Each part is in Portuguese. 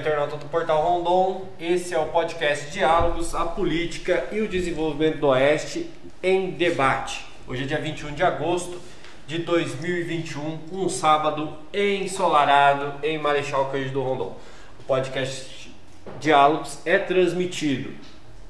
internauta do Portal Rondon. Esse é o podcast Diálogos, a Política e o Desenvolvimento do Oeste em Debate. Hoje é dia 21 de agosto de 2021, um sábado ensolarado em Marechal Cândido Rondon. O podcast Diálogos é transmitido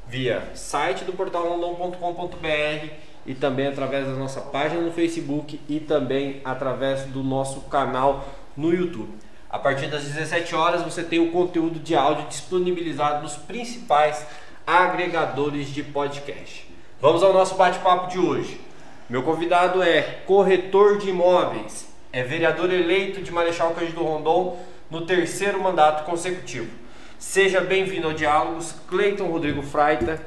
via site do portalrondon.com.br e também através da nossa página no Facebook e também através do nosso canal no YouTube. A partir das 17 horas você tem o conteúdo de áudio disponibilizado nos principais agregadores de podcast. Vamos ao nosso bate-papo de hoje. Meu convidado é corretor de imóveis, é vereador eleito de Marechal Cândido Rondon no terceiro mandato consecutivo. Seja bem-vindo ao Diálogos, Cleiton Rodrigo Freita,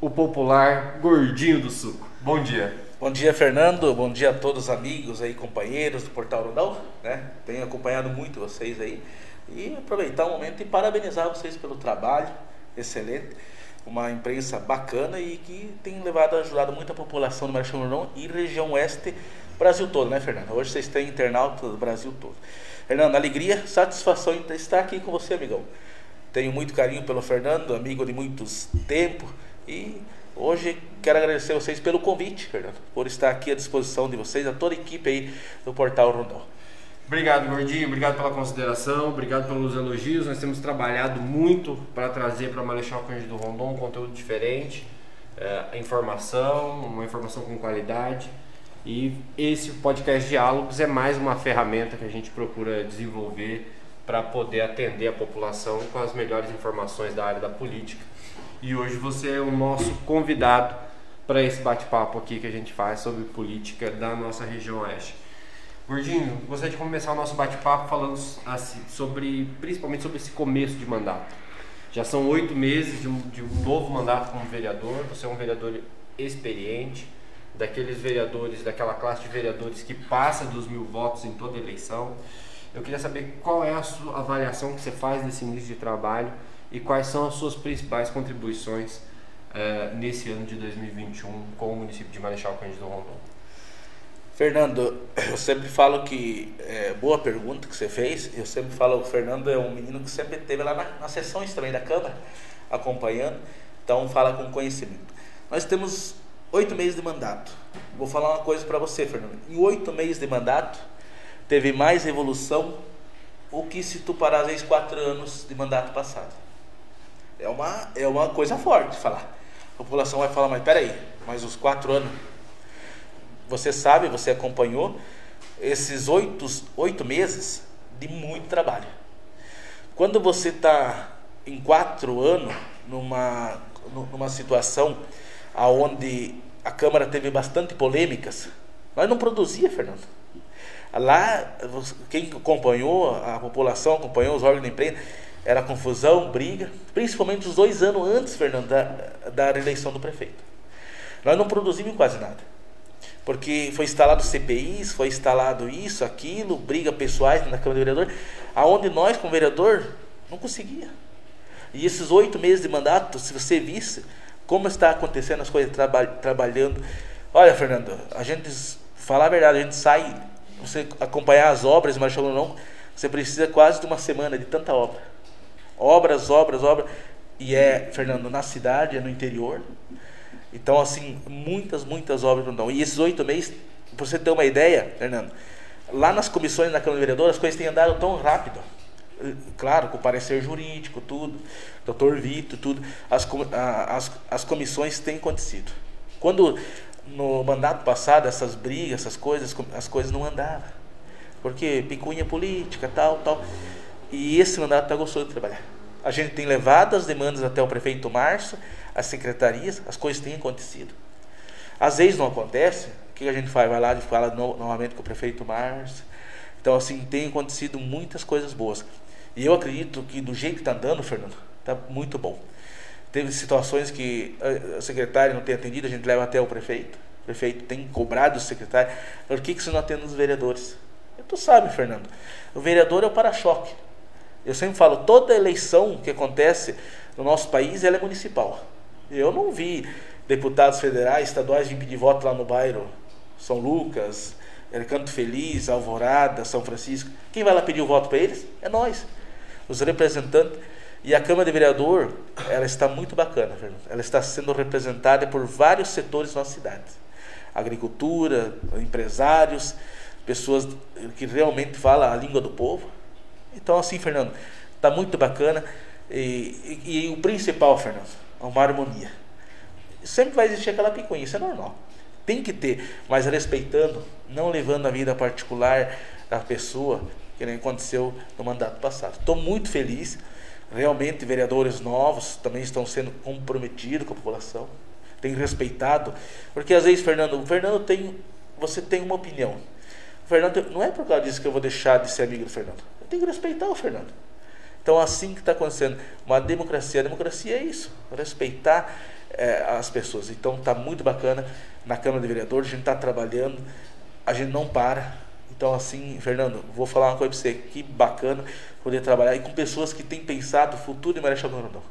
o popular gordinho do suco. Bom dia. Bom dia, Fernando. Bom dia a todos os amigos aí, companheiros do Portal Rondão, né? Tenho acompanhado muito vocês aí e aproveitar o momento e parabenizar vocês pelo trabalho excelente uma imprensa bacana e que tem levado, ajudado muito a população do Marechal Rondon e região oeste, Brasil todo, né, Fernando? Hoje vocês têm internauta do Brasil todo. Fernando, alegria, satisfação em estar aqui com você, amigão. Tenho muito carinho pelo Fernando, amigo de muitos tempos e hoje quero agradecer a vocês pelo convite, Fernando, por estar aqui à disposição de vocês, a toda a equipe aí do Portal Rondon. Obrigado, Gordinho. Obrigado pela consideração. Obrigado pelos elogios. Nós temos trabalhado muito para trazer para Marechal Cândido Rondon um conteúdo diferente, é, informação, uma informação com qualidade. E esse podcast Diálogos é mais uma ferramenta que a gente procura desenvolver para poder atender a população com as melhores informações da área da política. E hoje você é o nosso convidado para esse bate-papo aqui que a gente faz sobre política da nossa região oeste. Gordinho, gostaria de começar o nosso bate-papo falando assim, sobre, principalmente sobre esse começo de mandato. Já são oito meses de um, de um novo mandato como vereador. Você é um vereador experiente, daqueles vereadores, daquela classe de vereadores que passa dos mil votos em toda eleição. Eu queria saber qual é a sua avaliação que você faz desse início de trabalho e quais são as suas principais contribuições uh, nesse ano de 2021 com o município de Marechal Cândido Rondon. Fernando, eu sempre falo que é boa pergunta que você fez. Eu sempre falo, o Fernando é um menino que sempre esteve lá na, na sessões também da Câmara, acompanhando, então fala com conhecimento. Nós temos oito meses de mandato. Vou falar uma coisa para você, Fernando. Em oito meses de mandato, teve mais evolução o que se tu parar às quatro anos de mandato passado. É uma, é uma coisa forte falar. A população vai falar, mas peraí, mas os quatro anos você sabe, você acompanhou esses oito, oito meses de muito trabalho. Quando você está em quatro anos numa, numa situação aonde a Câmara teve bastante polêmicas, nós não produzia, Fernando. Lá, quem acompanhou, a população acompanhou os órgãos da imprensa, era confusão, briga, principalmente os dois anos antes, Fernando, da, da eleição do prefeito. Nós não produzimos quase nada porque foi instalado CPIs, foi instalado isso, aquilo, briga pessoais na Câmara de Vereador, aonde nós, como vereador, não conseguia. E esses oito meses de mandato, se você visse como está acontecendo as coisas traba trabalhando. Olha, Fernando, a gente, falar a verdade, a gente sai, você acompanhar as obras, mas não, você precisa quase de uma semana de tanta obra. Obras, obras, obras. E é, Fernando, na cidade, é no interior. Então, assim, muitas, muitas obras não. E esses oito meses, para você ter uma ideia, Fernando, lá nas comissões da Câmara Vereadora, as coisas têm andado tão rápido. Claro, com o parecer jurídico, tudo, doutor Vito, tudo, as, as, as comissões têm acontecido. Quando no mandato passado, essas brigas, essas coisas, as coisas não andavam. Porque picunha política, tal, tal. E esse mandato está gostoso de trabalhar. A gente tem levado as demandas até o prefeito Márcio, as secretarias, as coisas têm acontecido. Às vezes não acontece, o que a gente faz? Vai lá e fala no, novamente com o prefeito Márcio. Então, assim, tem acontecido muitas coisas boas. E eu acredito que do jeito que está andando, Fernando, está muito bom. Teve situações que a secretária não tem atendido, a gente leva até o prefeito. O prefeito tem cobrado o secretário. Por que, que você não atende os vereadores? Tu sabe, Fernando, o vereador é o para-choque. Eu sempre falo, toda eleição que acontece no nosso país, ela é municipal. Eu não vi deputados federais, estaduais vir pedir voto lá no bairro São Lucas, Canto Feliz, Alvorada, São Francisco. Quem vai lá pedir o voto para eles? É nós. os representantes. E a Câmara de Vereador, ela está muito bacana, Fernando. Ela está sendo representada por vários setores da nossa cidade. Agricultura, empresários, pessoas que realmente falam a língua do povo. Então, assim, Fernando, está muito bacana. E, e, e, o principal, Fernando, é uma harmonia. Sempre vai existir aquela picuinha, isso é normal. Tem que ter, mas respeitando, não levando a vida particular da pessoa, que nem aconteceu no mandato passado. Estou muito feliz. Realmente, vereadores novos também estão sendo comprometidos com a população, têm respeitado. Porque às vezes, Fernando, o Fernando tem. Você tem uma opinião. O Fernando, não é por causa disso que eu vou deixar de ser amigo do Fernando. Tenho que respeitar o Fernando. Então, assim que está acontecendo, uma democracia. A democracia é isso, respeitar é, as pessoas. Então, está muito bacana na Câmara de Vereadores, a gente está trabalhando, a gente não para. Então, assim, Fernando, vou falar uma coisa para você, que bacana poder trabalhar e com pessoas que têm pensado o futuro de Marechal Rondon.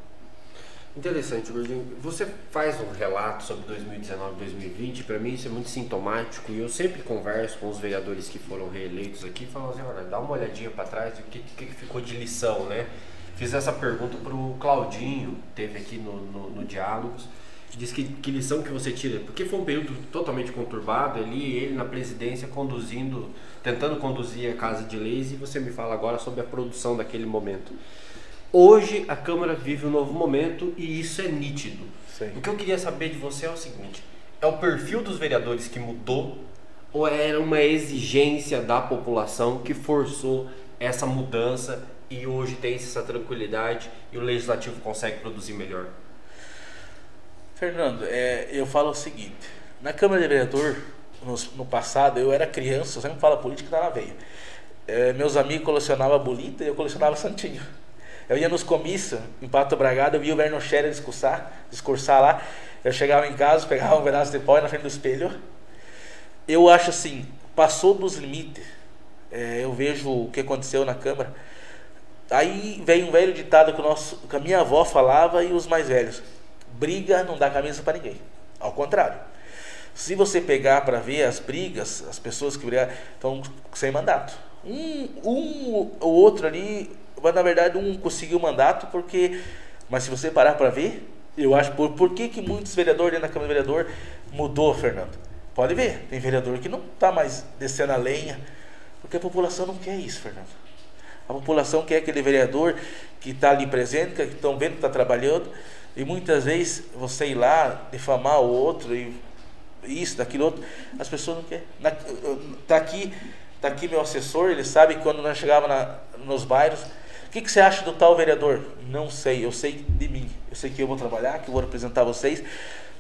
Interessante, Gordinho. Você faz um relato sobre 2019 2020, para mim isso é muito sintomático e eu sempre converso com os vereadores que foram reeleitos aqui, falando assim, olha, dá uma olhadinha para trás, o que, que ficou de lição, né? Fiz essa pergunta para o Claudinho, teve aqui no, no, no Diálogos, diz que, que lição que você tira, porque foi um período totalmente conturbado ali, ele na presidência conduzindo, tentando conduzir a Casa de Leis e você me fala agora sobre a produção daquele momento. Hoje a Câmara vive um novo momento e isso é nítido. Sim. O que eu queria saber de você é o seguinte: é o perfil dos vereadores que mudou ou era uma exigência da população que forçou essa mudança e hoje tem essa tranquilidade e o legislativo consegue produzir melhor? Fernando, é, eu falo o seguinte: na Câmara de Vereador, no, no passado, eu era criança, eu sempre falo política, tá na veia. É, meus amigos colecionavam bolita e eu colecionava santinho. Eu ia nos comícios, em Pato Bragado, eu via o Verno Scherer discursar, discursar lá. Eu chegava em casa, pegava um pedaço de pó na frente do espelho. Eu acho assim, passou dos limites. É, eu vejo o que aconteceu na Câmara. Aí vem um velho ditado que, o nosso, que a minha avó falava e os mais velhos: briga não dá camisa para ninguém. Ao contrário. Se você pegar para ver as brigas, as pessoas que brigam estão sem mandato. Um, um ou outro ali mas na verdade um conseguiu mandato porque, mas se você parar para ver, eu acho por, por que, que muitos vereadores dentro da Câmara de Vereador mudou, Fernando? Pode ver, tem vereador que não está mais descendo a lenha, porque a população não quer isso, Fernando. A população quer aquele vereador que está ali presente, que estão vendo que está trabalhando, e muitas vezes você ir lá difamar o outro e isso, daquilo outro, as pessoas não querem. Está aqui, tá aqui meu assessor, ele sabe quando nós chegávamos nos bairros, que, que você acha do tal vereador? Não sei, eu sei de mim. Eu sei que eu vou trabalhar, que eu vou representar vocês.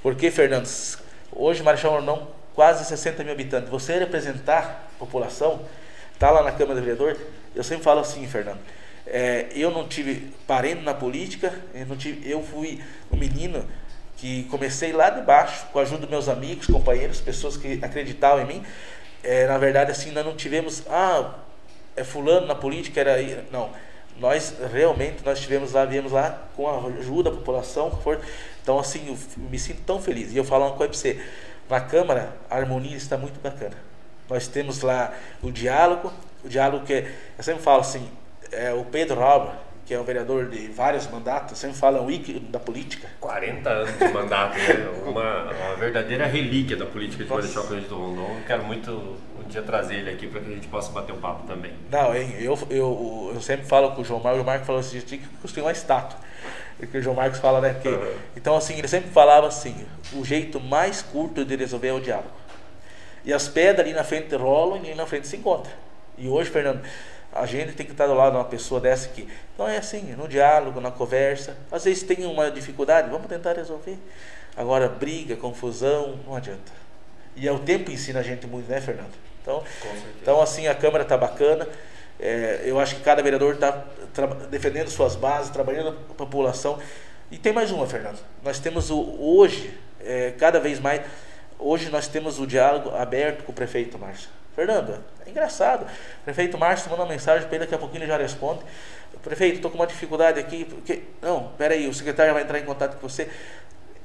Porque, Fernandes, hoje Marechal Rondon, quase 60 mil habitantes. Você representar a população, tá lá na Câmara do Vereador, eu sempre falo assim, Fernando. É, eu não tive parendo na política, eu, não tive, eu fui um menino que comecei lá de baixo, com a ajuda dos meus amigos, companheiros, pessoas que acreditavam em mim. É, na verdade, assim, nós não tivemos, ah, é fulano na política, era. Não nós realmente nós tivemos lá, viemos lá com a ajuda da população, então assim, eu me sinto tão feliz. E eu falo uma coisa para você, na Câmara a harmonia está muito bacana. Nós temos lá o diálogo, o diálogo que é, eu sempre falo assim, é, o Pedro Alba, que é um vereador de vários mandatos, sempre fala o ícone da política. 40 anos de mandato, né? uma, uma verdadeira relíquia da política de Marechal Cândido Rondon. Quero muito um dia trazer ele aqui para que a gente possa bater um papo também. Não, eu, eu, eu sempre falo com o João Marcos, o João Marcos falou assim, tinha que construir uma estátua. Porque o João Marcos fala, né? Que, uhum. Então, assim, ele sempre falava assim, o jeito mais curto de resolver é o diálogo. E as pedras ali na frente rolam e ali na frente se encontram. E hoje, Fernando, a gente tem que estar do lado de uma pessoa dessa aqui. Então é assim, no diálogo, na conversa. Às vezes tem uma dificuldade, vamos tentar resolver. Agora, briga, confusão, não adianta. E é o tempo ensina a gente muito, né, Fernando? Então, então assim, a Câmara está bacana. É, eu acho que cada vereador está defendendo suas bases, trabalhando a população. E tem mais uma, Fernando. Nós temos o, hoje, é, cada vez mais, hoje nós temos o diálogo aberto com o prefeito Márcio. Fernando, é engraçado. O prefeito Márcio mandou uma mensagem para ele, daqui a pouquinho ele já responde. Prefeito, estou com uma dificuldade aqui. Porque... Não, peraí, o secretário vai entrar em contato com você.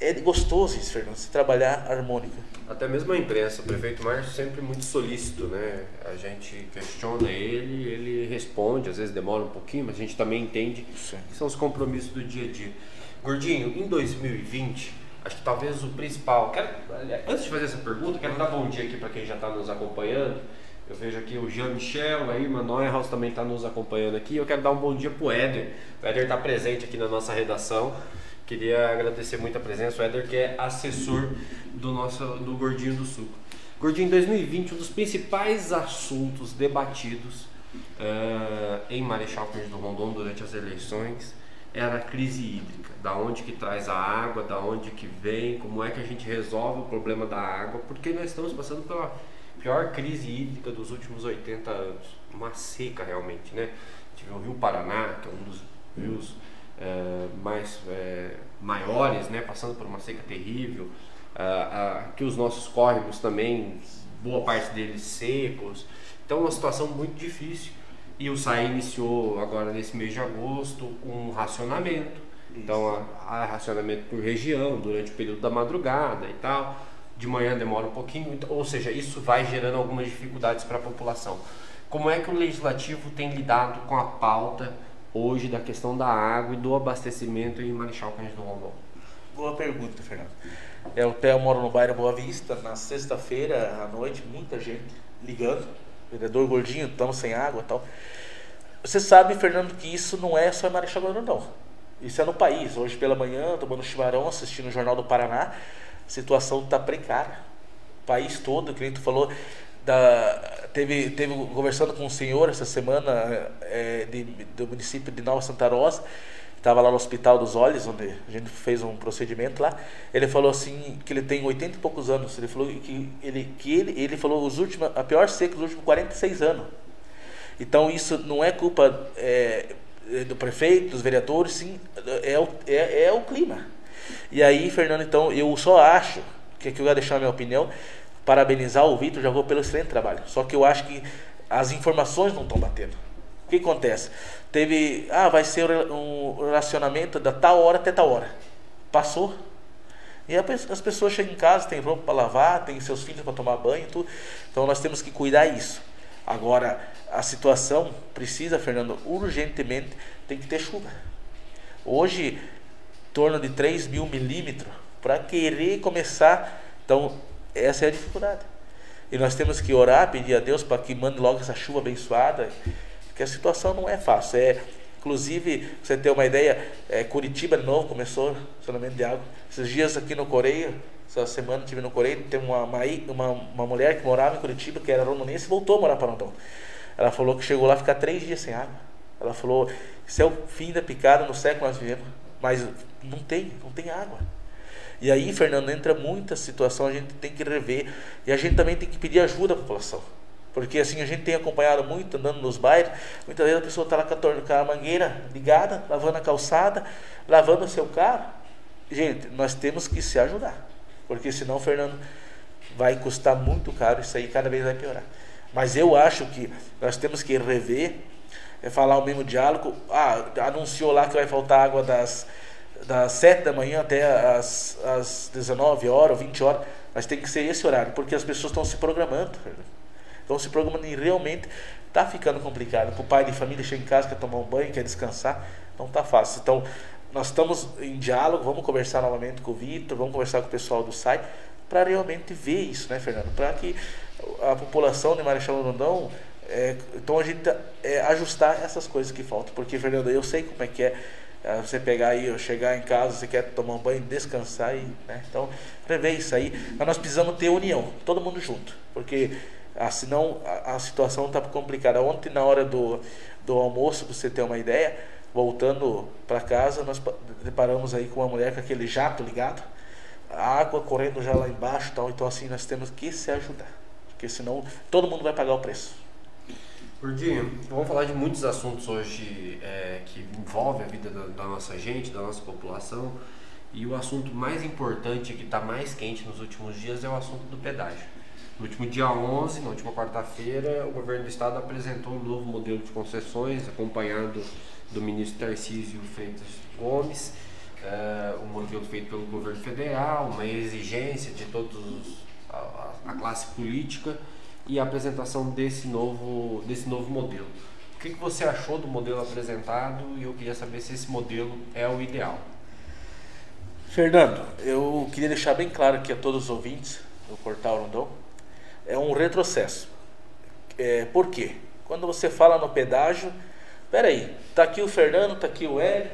É gostoso isso, Fernando, se trabalhar harmônica. Até mesmo a imprensa, o prefeito Márcio sempre muito solícito, né? A gente questiona ele, ele responde, às vezes demora um pouquinho, mas a gente também entende Sim. que são os compromissos do dia a dia. Gordinho, em 2020, acho que talvez o principal. Quero, antes de fazer essa pergunta, quero dar bom dia aqui para quem já está nos acompanhando. Eu vejo aqui o Jean Michel, aí, Manoel House também está nos acompanhando aqui. Eu quero dar um bom dia para o Éder. O Éder está presente aqui na nossa redação. Queria agradecer muito a presença. O Éder, que é assessor do nosso do Gordinho do Suco. Gordinho, em 2020, um dos principais assuntos debatidos uh, em Marechal Cândido Rondon durante as eleições era a crise hídrica. Da onde que traz a água, da onde que vem, como é que a gente resolve o problema da água, porque nós estamos passando pela pior crise hídrica dos últimos 80 anos. Uma seca realmente, né? Tive o Rio Paraná, que é um dos rios é, mais é, maiores, né? Passando por uma seca terrível. aqui os nossos córregos também, boa parte deles secos. Então, uma situação muito difícil. E o SAI iniciou agora nesse mês de agosto um racionamento. Isso. Então, há racionamento por região durante o período da madrugada e tal de manhã demora um pouquinho, então, ou seja, isso vai gerando algumas dificuldades para a população. Como é que o legislativo tem lidado com a pauta hoje da questão da água e do abastecimento em Marechal Cândido Rondon? Boa pergunta, Fernando. É, eu, eu moro no bairro Boa Vista, na sexta-feira à noite, muita gente ligando, vereador gordinho, estamos sem água tal. Você sabe, Fernando, que isso não é só em Marechal Cândido Rondon. Isso é no país. Hoje pela manhã, tomando chimarrão, assistindo o Jornal do Paraná, a situação está precária. O país todo, o cliente falou, da, teve, teve conversando com um senhor essa semana é, de, do município de Nova Santa Rosa, estava lá no Hospital dos Olhos, onde a gente fez um procedimento lá. Ele falou assim que ele tem 80 e poucos anos. Ele falou que ele que ele, ele falou os últimos a pior seca dos últimos 46 anos. Então isso não é culpa é, do prefeito, dos vereadores, sim, é o, é, é o clima. E aí, Fernando, então, eu só acho, que aqui eu vou deixar a minha opinião, parabenizar o Vitor, vou pelo excelente trabalho. Só que eu acho que as informações não estão batendo. O que acontece? Teve, ah, vai ser um racionamento da tal hora até tal hora. Passou. E as pessoas chegam em casa, tem roupa para lavar, tem seus filhos para tomar banho, tudo. Então nós temos que cuidar isso. Agora, a situação precisa, Fernando, urgentemente tem que ter chuva. Hoje, torno de 3 mil milímetros para querer começar. Então, essa é a dificuldade. E nós temos que orar, pedir a Deus para que mande logo essa chuva abençoada, porque a situação não é fácil. É, inclusive, você ter uma ideia, é, Curitiba de novo começou racionamento de água. Esses dias aqui no Coreia, essa semana estive no Coreia, tem uma, uma, uma mulher que morava em Curitiba, que era rondonense, e voltou a morar para Rondon. Ela falou que chegou lá ficar três dias sem água. Ela falou, isso é o fim da picada no século nós vivemos. Mas não tem, não tem água. E aí, Fernando, entra muita situação, a gente tem que rever. E a gente também tem que pedir ajuda à população. Porque assim, a gente tem acompanhado muito, andando nos bairros, muitas vezes a pessoa está lá com a, com a mangueira ligada, lavando a calçada, lavando o seu carro. Gente, nós temos que se ajudar. Porque senão, Fernando, vai custar muito caro, isso aí cada vez vai piorar. Mas eu acho que nós temos que rever é falar o mesmo diálogo. Ah, anunciou lá que vai faltar água das, das 7 da manhã até as, as 19 horas, 20 horas. Mas tem que ser esse horário, porque as pessoas estão se programando. Estão se programando e realmente está ficando complicado. Para o pai de família chegar em casa, quer tomar um banho, quer descansar, não está fácil. Então, nós estamos em diálogo, vamos conversar novamente com o Vitor, vamos conversar com o pessoal do SAI, para realmente ver isso, né, Fernando? Para que a população de Marechal Rondão é, então a gente é, ajustar essas coisas que faltam, porque Fernando, eu sei como é que é você pegar aí, chegar em casa, você quer tomar um banho, descansar e, né? Então, prever isso aí, mas nós precisamos ter união, todo mundo junto, porque ah, senão a, a situação está complicada. Ontem na hora do, do almoço, para você ter uma ideia, voltando para casa, nós deparamos aí com uma mulher com aquele jato ligado, a água correndo já lá embaixo, tal. Então assim nós temos que se ajudar, porque senão todo mundo vai pagar o preço. Gordinho, vamos falar de muitos assuntos hoje é, que envolvem a vida da, da, nossa gente, da nossa população. E o assunto mais importante, que está mais quente nos últimos dias, é o assunto do pedágio. No último dia 11, na última quarta-feira, o governo do estado apresentou um novo modelo de concessões, acompanhado do ministro Tarcísio Freitas Gomes, é, um modelo feito pelo governo federal, uma exigência de todos a, a, classe política e a apresentação desse novo, desse novo modelo. O que, que você achou do modelo apresentado e eu queria saber se esse modelo é o ideal. Fernando, eu queria deixar bem claro aqui a todos os ouvintes do Portal Rondon, é um retrocesso. É, por quê? Quando você fala no pedágio, peraí, tá aqui o Fernando, tá aqui o Hélio.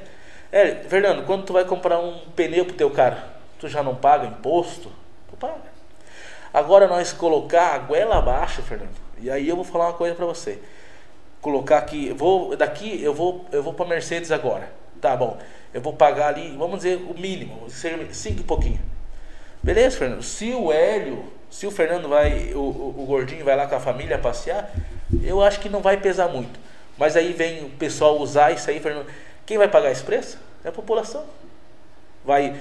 Hélio, Fernando, quando tu vai comprar um pneu pro teu carro, tu já não paga imposto? Tu paga. Agora nós colocar a goela abaixo, Fernando. E aí eu vou falar uma coisa para você. Colocar aqui, vou daqui eu vou eu vou para Mercedes agora. Tá bom. Eu vou pagar ali, vamos dizer o mínimo, cinco e pouquinho. Beleza, Fernando? Se o Hélio, se o Fernando vai, o, o, o gordinho vai lá com a família passear, eu acho que não vai pesar muito. Mas aí vem o pessoal usar isso aí, Fernando. Quem vai pagar esse preço? É a população. Vai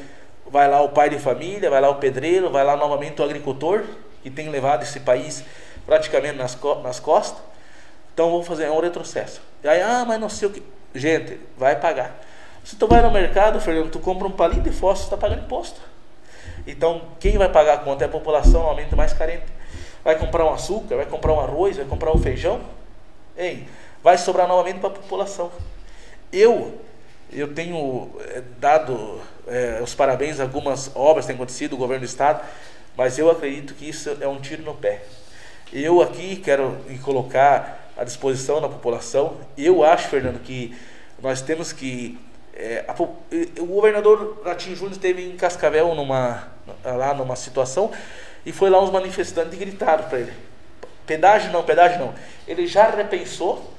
vai lá o pai de família, vai lá o pedreiro, vai lá novamente o agricultor, que tem levado esse país praticamente nas, co nas costas. Então vamos fazer um retrocesso. E aí, ah, mas não sei o que. Gente, vai pagar. Se tu vai no mercado, Fernando, tu compra um palito de fósforo, está pagando imposto. Então, quem vai pagar a conta é a população normalmente mais carente. Vai comprar um açúcar, vai comprar um arroz, vai comprar um feijão. Ei, vai sobrar novamente para a população. Eu, eu tenho eh, dado é, os parabéns a algumas obras que têm acontecido, o governo do estado, mas eu acredito que isso é um tiro no pé. Eu aqui quero colocar à disposição da população. Eu acho, Fernando, que nós temos que. É, a, o governador Ratinho Júnior esteve em Cascavel numa, lá numa situação e foi lá uns manifestantes e gritaram para ele: pedágio não, pedágio não. Ele já repensou,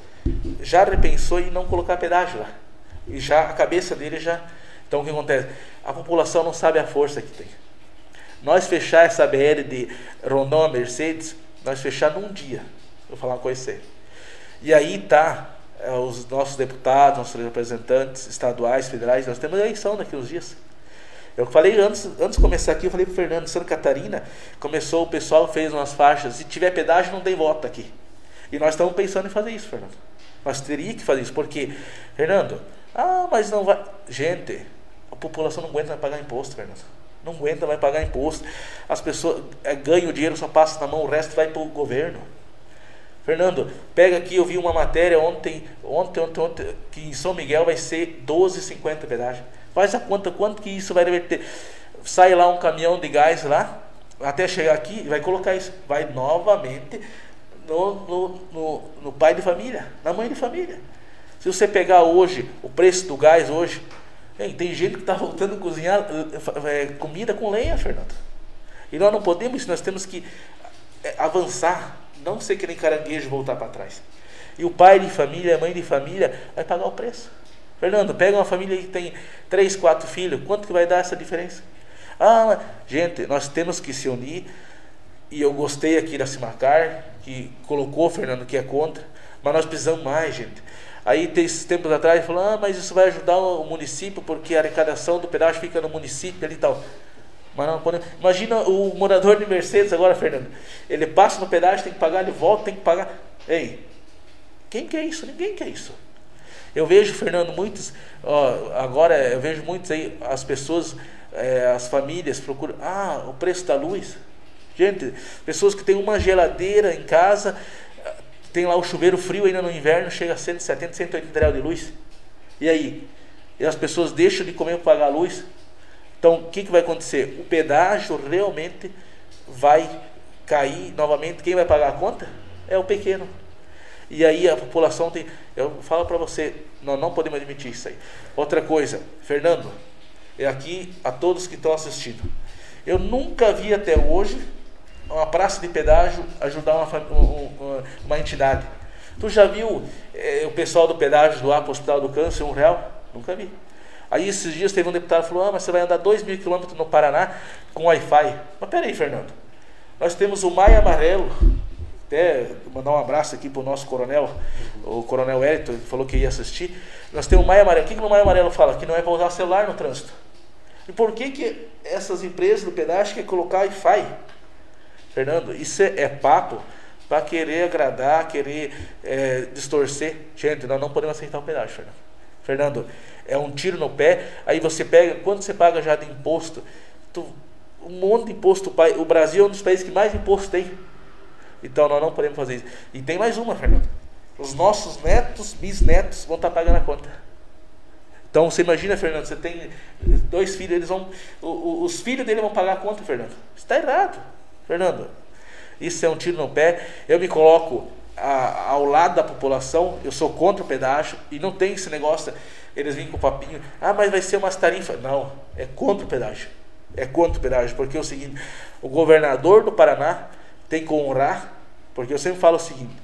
já repensou em não colocar pedágio lá. E já a cabeça dele já então o que acontece? A população não sabe a força que tem. Nós fechar essa BR de Rondon a Mercedes, nós fechar num dia. Vou falar uma coisa séria. E aí tá é, os nossos deputados, nossos representantes estaduais, federais, nós temos eleição daqui uns dias. Eu falei antes, antes de começar aqui, eu falei pro Fernando, Santa Catarina, começou, o pessoal fez umas faixas, se tiver pedágio não tem voto aqui. E nós estamos pensando em fazer isso, Fernando. Nós teríamos que fazer isso, porque, Fernando, ah, mas não vai. Gente, a população não aguenta pagar imposto, Fernando. Não aguenta mais pagar imposto. As pessoas é, ganham o dinheiro, só passa na mão, o resto vai para o governo. Fernando, pega aqui, eu vi uma matéria ontem, ontem, ontem, ontem, que em São Miguel vai ser 12,50 pedágio. Faz a conta, quanto que isso vai reverter? Sai lá um caminhão de gás lá, até chegar aqui, vai colocar isso. Vai novamente no, no, no, no pai de família, na mãe de família. Se você pegar hoje, o preço do gás hoje, tem gente que está voltando a cozinhar é, comida com lenha, Fernando. E nós não podemos, nós temos que é, avançar, não ser que nem caranguejo voltar para trás. E o pai de família, a mãe de família, vai pagar o preço. Fernando, pega uma família que tem três, quatro filhos, quanto que vai dar essa diferença? Ah, gente, nós temos que se unir. E eu gostei aqui da Simacar, que colocou, Fernando, que é contra, mas nós precisamos mais, gente. Aí, esses tempos atrás, falou: ah, mas isso vai ajudar o município, porque a arrecadação do pedágio fica no município ali e tal. Mas não. Imagina o morador de Mercedes agora, Fernando. Ele passa no pedágio, tem que pagar, ele volta, tem que pagar. Ei, quem quer isso? Ninguém quer isso. Eu vejo, Fernando, muitos. Ó, agora eu vejo muitos aí, as pessoas, é, as famílias procuram. Ah, o preço da luz. Gente, pessoas que têm uma geladeira em casa, tem lá o chuveiro frio ainda no inverno, chega a 170, 180 reais de luz. E aí? E as pessoas deixam de comer para pagar a luz. Então, o que, que vai acontecer? O pedágio realmente vai cair novamente. Quem vai pagar a conta? É o pequeno. E aí a população tem. Eu falo para você, nós não podemos admitir isso aí. Outra coisa, Fernando, é aqui a todos que estão assistindo. Eu nunca vi até hoje uma praça de pedágio ajudar uma, uma, entidade. Tu já viu é, o pessoal do pedágio doar para o Hospital do Câncer um real? Nunca vi. Aí esses dias teve um deputado que falou, ah, mas você vai andar dois mil quilômetros no Paraná com Wi-Fi. Mas peraí, Fernando. Nós temos o Maia Amarelo, até mandar um abraço aqui para o nosso coronel, o coronel Elton, que falou que ia assistir. Nós temos o Maia Amarelo. O que, que o Maia Amarelo fala? Que não é para usar celular no trânsito. E por que, que essas empresas do pedágio querem colocar Wi-Fi? Fernando, isso é, é papo para querer agradar, querer é, distorcer. Gente, nós não podemos aceitar o pedágio, Fernando. Fernando, é um tiro no pé. Aí você pega, quanto você paga já de imposto? Tu, um monte de imposto. O Brasil é um dos países que mais imposto tem. Então nós não podemos fazer isso. E tem mais uma, Fernando. Os nossos netos, bisnetos vão estar pagando a conta. Então você imagina, Fernando, você tem dois filhos, eles vão. Os filhos dele vão pagar a conta, Fernando. Está errado, Fernando. Isso é um tiro no pé. Eu me coloco a, ao lado da população, eu sou contra o pedágio e não tem esse negócio. Eles vêm com o papinho, ah, mas vai ser umas tarifas. Não, é contra o pedágio. É contra o pedágio, porque é o seguinte: o governador do Paraná tem que honrar, porque eu sempre falo o seguinte: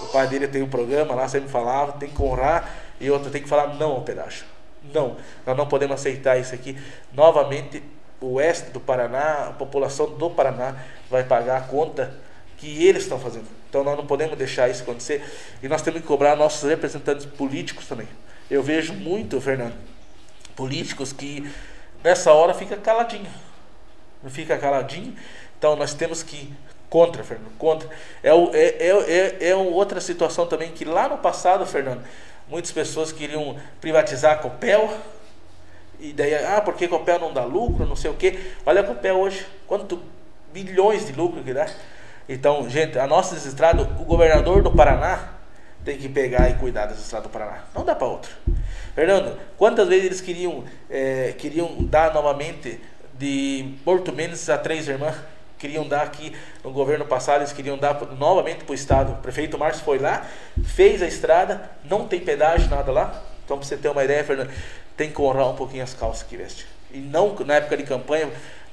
o pai dele tem um programa lá, sempre falava, tem que honrar, e outro tem que falar não ao pedágio. Não, nós não podemos aceitar isso aqui. Novamente, o oeste do Paraná, a população do Paraná vai pagar a conta que eles estão fazendo. Então nós não podemos deixar isso acontecer e nós temos que cobrar nossos representantes políticos também. Eu vejo muito, Fernando, políticos que nessa hora fica caladinho. Não fica caladinho. Então nós temos que contra, Fernando, contra. É, é, é, é, é outra situação também que lá no passado, Fernando, muitas pessoas queriam privatizar a Copel. E daí, ah, porque a Copel não dá lucro, não sei o quê. Olha a Copel hoje, quanto bilhões de lucro que dá. Então, gente, a nossa estrada, o governador do Paraná tem que pegar e cuidar dessa estrada do Paraná. Não dá para outro. Fernando, quantas vezes eles queriam, é, queriam dar novamente de Porto Mendes a Três Irmãs? Queriam dar aqui no governo passado, eles queriam dar novamente para o Estado. O prefeito Márcio foi lá, fez a estrada, não tem pedágio, nada lá. Então, para você ter uma ideia, Fernando, tem que honrar um pouquinho as calças que veste. E não na época de campanha,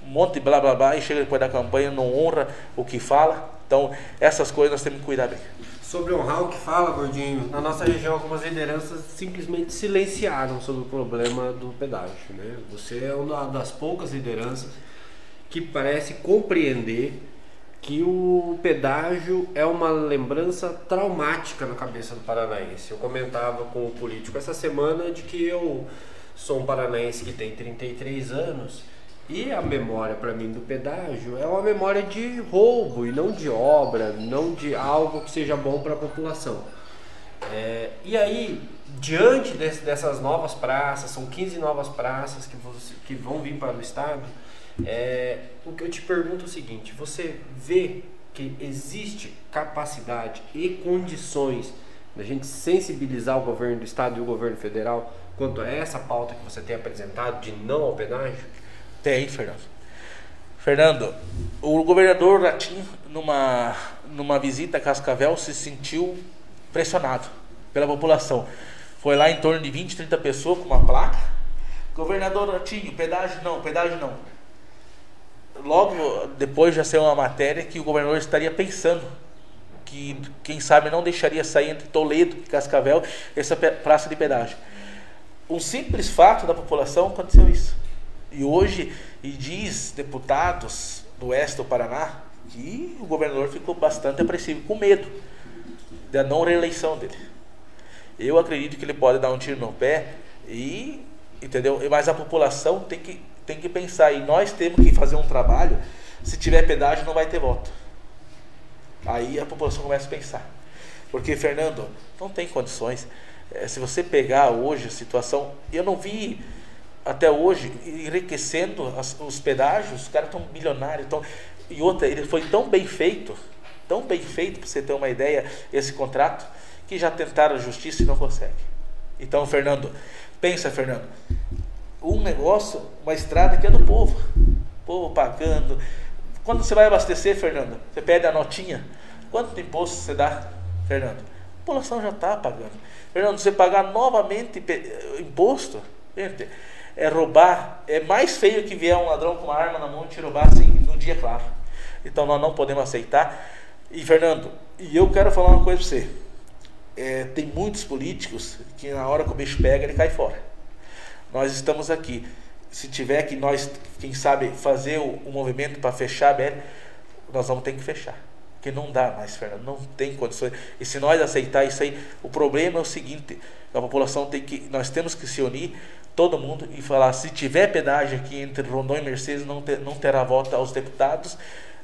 um monte de blá blá blá, e chega depois da campanha, não honra o que fala. Então, essas coisas nós temos que cuidar bem. Sobre honrar o que fala, Gordinho, na nossa região algumas lideranças simplesmente silenciaram sobre o problema do pedágio. Né? Você é uma das poucas lideranças que parece compreender que o pedágio é uma lembrança traumática na cabeça do paranaense. Eu comentava com o político essa semana de que eu sou um paranaense que tem 33 anos e a memória para mim do pedágio é uma memória de roubo e não de obra, não de algo que seja bom para a população. É, e aí, diante desse, dessas novas praças, são 15 novas praças que, você, que vão vir para o estado, é, o que eu te pergunto é o seguinte: você vê que existe capacidade e condições da gente sensibilizar o governo do estado e o governo federal quanto a essa pauta que você tem apresentado de não ao pedágio? Tem, Fernando. Fernando, o governador Ratinho, numa, numa visita a Cascavel, se sentiu pressionado pela população. Foi lá em torno de 20, 30 pessoas com uma placa. Governador Ratinho, pedágio não, pedágio não. Logo depois já saiu uma matéria que o governador estaria pensando que, quem sabe, não deixaria sair entre Toledo e Cascavel essa praça de pedágio. Um simples fato da população aconteceu isso. E hoje, e diz deputados do oeste do Paraná que o governador ficou bastante apreensivo, com medo da não reeleição dele. Eu acredito que ele pode dar um tiro no pé e, entendeu? Mas a população tem que, tem que pensar e nós temos que fazer um trabalho. Se tiver pedágio, não vai ter voto. Aí a população começa a pensar. Porque, Fernando, não tem condições. É, se você pegar hoje a situação, eu não vi até hoje, enriquecendo as, os pedágios, os caras estão bilionários. Tão, e outra, ele foi tão bem feito, tão bem feito, para você ter uma ideia, esse contrato, que já tentaram a justiça e não consegue. Então, Fernando, pensa, Fernando, um negócio, uma estrada que é do povo, o povo pagando. Quando você vai abastecer, Fernando, você pede a notinha, quanto de imposto você dá, Fernando? A população já está pagando. Fernando, você pagar novamente imposto, gente, é roubar, é mais feio que vier um ladrão com uma arma na mão e te roubar assim no dia claro. Então nós não podemos aceitar. E Fernando, e eu quero falar uma coisa para você. É, tem muitos políticos que na hora que o bicho pega ele cai fora. Nós estamos aqui. Se tiver que nós, quem sabe, fazer o, o movimento para fechar a BL, nós vamos ter que fechar. Porque não dá mais, Fernando, não tem condições. E se nós aceitar isso aí, o problema é o seguinte: a população tem que, nós temos que se unir todo mundo e falar se tiver pedágio aqui entre Rondônia e Mercedes não, ter, não terá volta aos deputados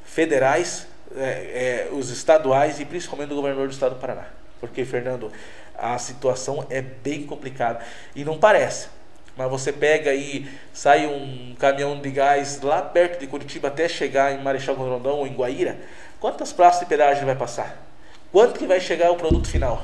federais, é, é, os estaduais e principalmente o governador do estado do Paraná. Porque, Fernando, a situação é bem complicada. E não parece. Mas você pega aí, sai um caminhão de gás lá perto de Curitiba até chegar em Marechal Rondão ou em Guaíra, quantas praças de pedágio vai passar? Quanto que vai chegar o produto final?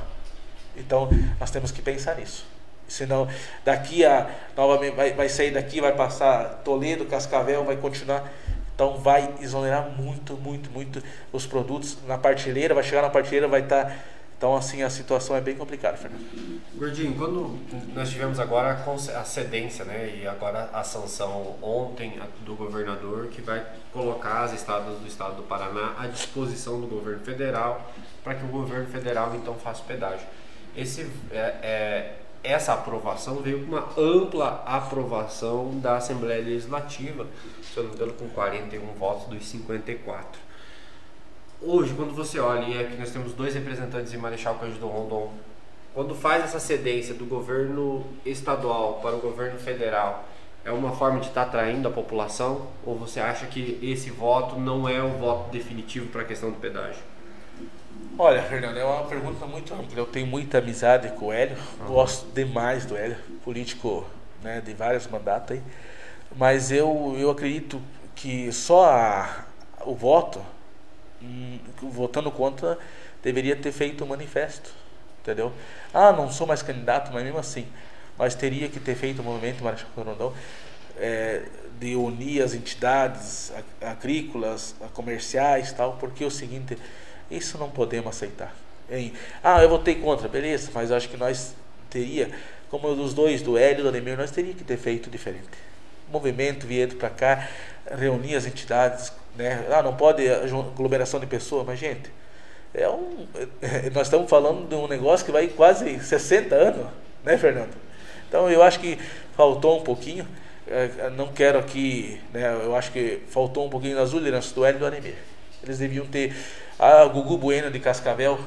Então, nós temos que pensar nisso. Senão, daqui a. Novamente, vai, vai sair daqui, vai passar Toledo, Cascavel, vai continuar. Então, vai exonerar muito, muito, muito os produtos na partilheira. Vai chegar na partilheira, vai estar. Tá, então, assim, a situação é bem complicada, Fernando. Gordinho, quando nós tivemos agora a cedência, né, e agora a sanção ontem do governador que vai colocar as estados do estado do Paraná à disposição do governo federal para que o governo federal então faça pedágio. Esse é, é essa aprovação veio com uma ampla aprovação da Assembleia Legislativa, se eu não me engano, com 41 votos dos 54. Hoje, quando você olha, e aqui nós temos dois representantes em Marechal Cândido Rondon, quando faz essa cedência do governo estadual para o governo federal, é uma forma de estar atraindo a população? Ou você acha que esse voto não é o voto definitivo para a questão do pedágio? Olha, Fernando, é uma pergunta muito ampla. Eu tenho muita amizade com o Hélio, uhum. gosto demais do Hélio, político né, de vários mandatos aí. Mas eu, eu acredito que só a, o voto, votando contra, deveria ter feito um manifesto, entendeu? Ah, não sou mais candidato, mas mesmo assim. Mas teria que ter feito o um movimento Marechal Rondão é, de unir as entidades agrícolas, comerciais tal, porque é o seguinte isso não podemos aceitar. Hein? Ah, eu votei contra, beleza, mas acho que nós teria, como os dois, do Hélio e do Ademir, nós teríamos que ter feito diferente. Movimento vindo para cá, reunir as entidades, né? Ah, não pode aglomeração de pessoas, mas gente, é um, nós estamos falando de um negócio que vai quase 60 anos, né, Fernando? Então eu acho que faltou um pouquinho. É, não quero aqui, né, eu acho que faltou um pouquinho nas lideranças do Hélio e do Ademir. Eles deviam ter ah, Gugu Bueno de Cascavel,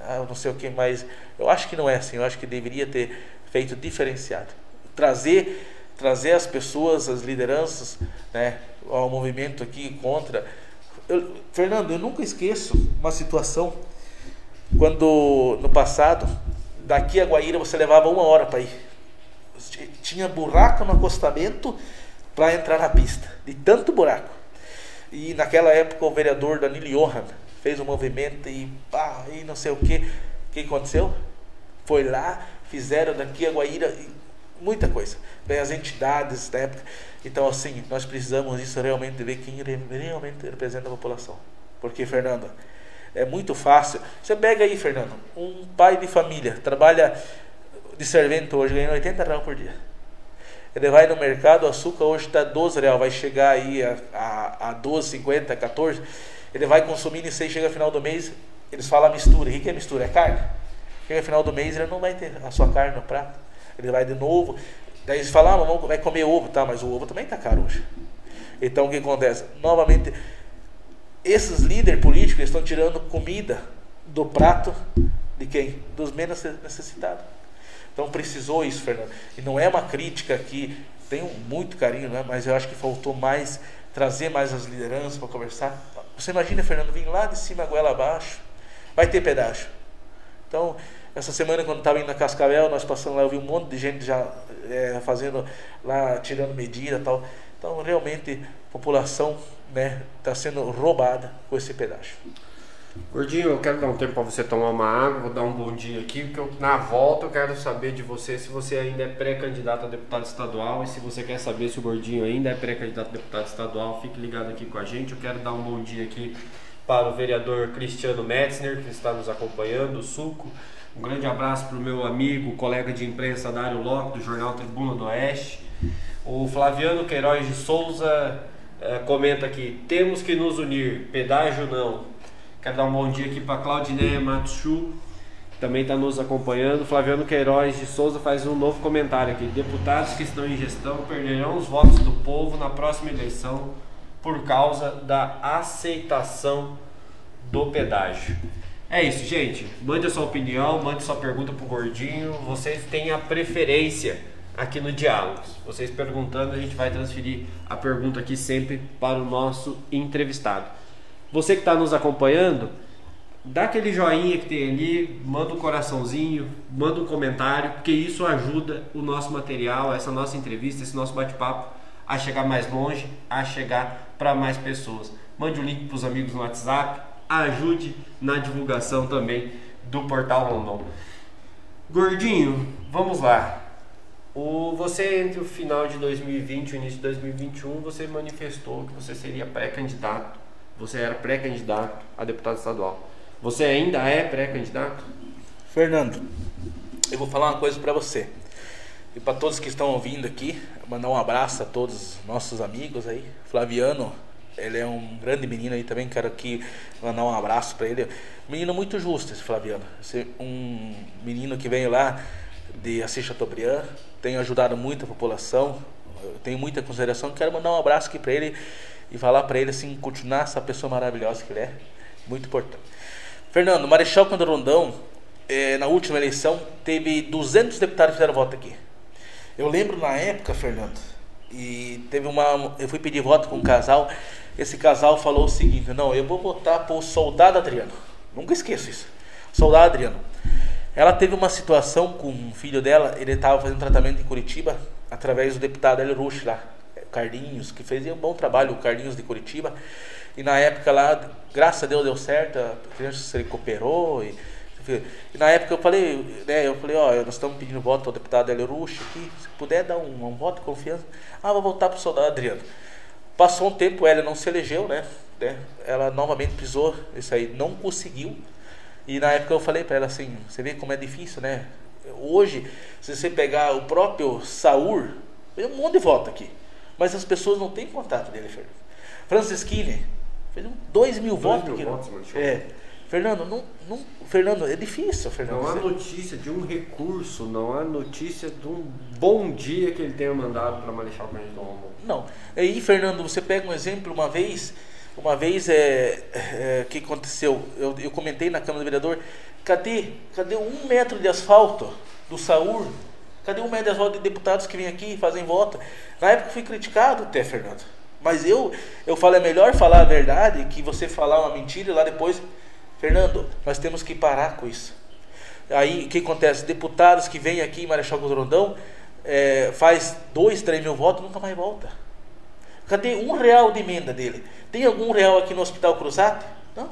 ah, não sei o que, mas eu acho que não é assim, eu acho que deveria ter feito diferenciado. Trazer, trazer as pessoas, as lideranças, né, ao movimento aqui contra. Eu, Fernando, eu nunca esqueço uma situação quando no passado, daqui a Guaíra você levava uma hora para ir. Tinha buraco no acostamento para entrar na pista, de tanto buraco. E naquela época o vereador Danilo Johan fez um movimento e pá, e não sei o que. O que aconteceu? Foi lá, fizeram daqui a Guaíra muita coisa. Bem, as entidades da época. Então, assim, nós precisamos isso realmente ver quem realmente representa a população. Porque, Fernando, é muito fácil. Você pega aí, Fernando, um pai de família, trabalha de servente hoje, ganha 80 reais por dia. Ele vai no mercado, o açúcar hoje está 12 reais, vai chegar aí a, a, a 12, 50, 14 ele vai consumindo e sei, chega final do mês, eles falam mistura. O que é mistura? É carne. Chega final do mês, ele não vai ter a sua carne no prato. Ele vai de novo. Daí eles falam, ah, vamos, vai comer ovo, tá? Mas o ovo também está caro hoje. Então o que acontece? Novamente, esses líderes políticos estão tirando comida do prato de quem? Dos menos necessitados. Então precisou isso, Fernando. E não é uma crítica aqui, tenho muito carinho, né? mas eu acho que faltou mais, trazer mais as lideranças para conversar. Você imagina, Fernando, vir lá de cima, goela abaixo, vai ter pedágio. Então, essa semana, quando estava indo na Cascavel, nós passamos lá, eu vi um monte de gente já é, fazendo lá, tirando medida tal. Então, realmente, a população está né, tá sendo roubada com esse pedágio. Gordinho, eu quero dar um tempo para você tomar uma água, vou dar um bom dia aqui, porque eu, na volta eu quero saber de você se você ainda é pré-candidato a deputado estadual e se você quer saber se o Gordinho ainda é pré-candidato a deputado estadual, fique ligado aqui com a gente. Eu quero dar um bom dia aqui para o vereador Cristiano Metzner, que está nos acompanhando, o Suco. Um grande abraço para o meu amigo, colega de imprensa Dário Locke, do Jornal Tribuna do Oeste. O Flaviano Queiroz de Souza eh, comenta aqui: temos que nos unir, pedágio não. Quero dar um bom dia aqui para Claudineia Matsu, também está nos acompanhando. Flaviano Queiroz de Souza faz um novo comentário aqui. Deputados que estão em gestão perderão os votos do povo na próxima eleição por causa da aceitação do pedágio. É isso, gente. Mande a sua opinião, mande sua pergunta pro Gordinho. Vocês têm a preferência aqui no Diálogos. Vocês perguntando, a gente vai transferir a pergunta aqui sempre para o nosso entrevistado. Você que está nos acompanhando, dá aquele joinha que tem ali, manda um coraçãozinho, manda um comentário, porque isso ajuda o nosso material, essa nossa entrevista, esse nosso bate-papo a chegar mais longe, a chegar para mais pessoas. Mande o um link para os amigos no WhatsApp, ajude na divulgação também do Portal Rondon. Gordinho, vamos lá. O, você, entre o final de 2020 e o início de 2021, você manifestou que você seria pré-candidato. Você era pré-candidato a deputado estadual. Você ainda é pré-candidato? Fernando, eu vou falar uma coisa para você. E para todos que estão ouvindo aqui, mandar um abraço a todos os nossos amigos aí. Flaviano, ele é um grande menino aí também, quero aqui mandar um abraço para ele. Menino muito justo esse Flaviano. Esse, um menino que veio lá de Assis Chateaubriand, tem ajudado muito a população. Eu tenho muita consideração, quero mandar um abraço aqui para ele e falar para ele assim, continuar essa pessoa maravilhosa que ele é. Muito importante. Fernando, Marechal Cândido Rondão, eh, na última eleição, teve 200 deputados que fizeram voto aqui. Eu lembro na época, Fernando, e teve uma. Eu fui pedir voto com um casal. Esse casal falou o seguinte: não, eu vou votar por soldado Adriano. Nunca esqueço isso. Soldado Adriano. Ela teve uma situação com um filho dela, ele estava fazendo tratamento em Curitiba, através do deputado Hélio Rush lá, Carlinhos, que fez um bom trabalho, o Carlinhos de Curitiba. E na época lá, graças a Deus deu certo, a criança se recuperou. E, e na época eu falei, né, eu falei, ó, nós estamos pedindo voto ao deputado Hélio Rush aqui, se puder dar um, um voto de confiança. Ah, vou voltar para o soldado Adriano. Passou um tempo, Hélio não se elegeu, né? né? Ela novamente pisou, isso aí, não conseguiu. E na época eu falei para ela assim, você vê como é difícil, né? Hoje, se você pegar o próprio Saur, tem um monte de voto aqui. Mas as pessoas não têm contato dele, Fernando. Francisquini, Fez dois mil dois votos. Mil votos é. Fernando, não, não, Fernando, é difícil, Fernando. Não há notícia de um recurso, não há notícia de um bom dia que ele tenha mandado para Marechal Cândido Rondon. Não. Aí, Fernando, você pega um exemplo, uma vez, uma vez é, é que aconteceu, eu, eu comentei na Câmara do Vereador, cadê, cadê um metro de asfalto do Saúl? Cadê um metro de asfalto de deputados que vêm aqui e fazem voto? Na época fui criticado até, Fernando. Mas eu, eu falo, é melhor falar a verdade que você falar uma mentira e lá depois. Fernando, nós temos que parar com isso. Aí o que acontece? Deputados que vêm aqui em Marechal Rondão é, faz dois, três mil votos nunca mais volta. Cadê um real de emenda dele? Tem algum real aqui no Hospital Cruzado? Não.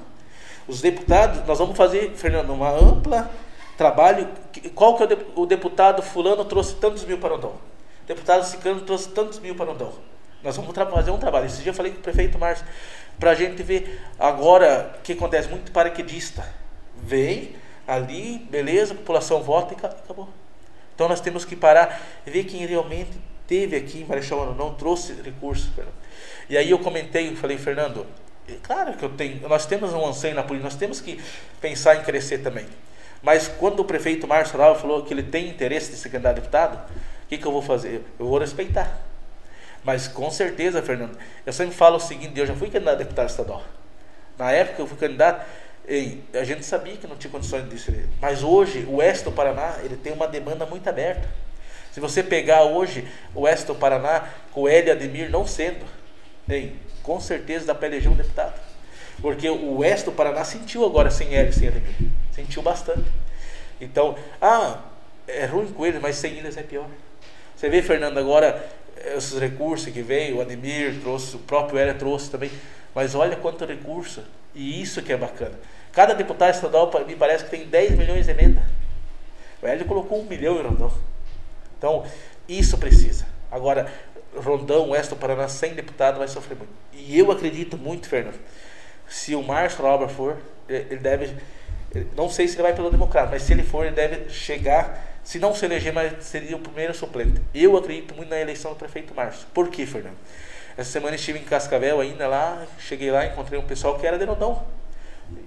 Os deputados, nós vamos fazer, Fernando, uma ampla trabalho. Qual que é o deputado fulano trouxe tantos mil para? O deputado Cicano trouxe tantos mil para Rondão. Nós vamos fazer um trabalho. Esse dia eu falei com o prefeito Márcio, para a gente ver agora o que acontece. Muito paraquedista. Vem ali, beleza, a população vota e acabou. Então nós temos que parar e ver quem realmente teve aqui em Marechal não trouxe recursos. E aí eu comentei, falei, Fernando, é claro que eu tenho, nós temos um anseio na política, nós temos que pensar em crescer também. Mas quando o prefeito Márcio Rau falou que ele tem interesse de ser candidato a deputado, o que, que eu vou fazer? Eu vou respeitar. Mas com certeza, Fernando, eu sempre falo o seguinte: eu já fui candidato a deputado estadual. Na época eu fui candidato, a gente sabia que não tinha condições disso. Mas hoje, o oeste do Paraná ele tem uma demanda muito aberta. Se você pegar hoje o oeste do Paraná, com o Hélio Ademir não sendo, hein, com certeza dá para eleger um deputado. Porque o oeste do Paraná sentiu agora sem Hélio sem Ademir. Sentiu bastante. Então, ah, é ruim com ele, mas sem eles é pior. Você vê, Fernando, agora esses recursos que veio, o Ademir trouxe, o próprio Hélio trouxe também. Mas olha quanto recurso. E isso que é bacana. Cada deputado estadual me parece que tem 10 milhões de emenda. O Hélio colocou um milhão em Rondão. Então, isso precisa. Agora, Rondão, Oeste do Paraná, sem deputado, vai sofrer muito. E eu acredito muito, Fernando, se o Márcio Robert for, ele deve. Não sei se ele vai pelo democrata, mas se ele for, ele deve chegar se não se eleger, mas seria o primeiro suplente. Eu acredito muito na eleição do prefeito Márcio. Por quê, Fernando? Essa semana estive em Cascavel ainda lá, cheguei lá, encontrei um pessoal que era de Rondão.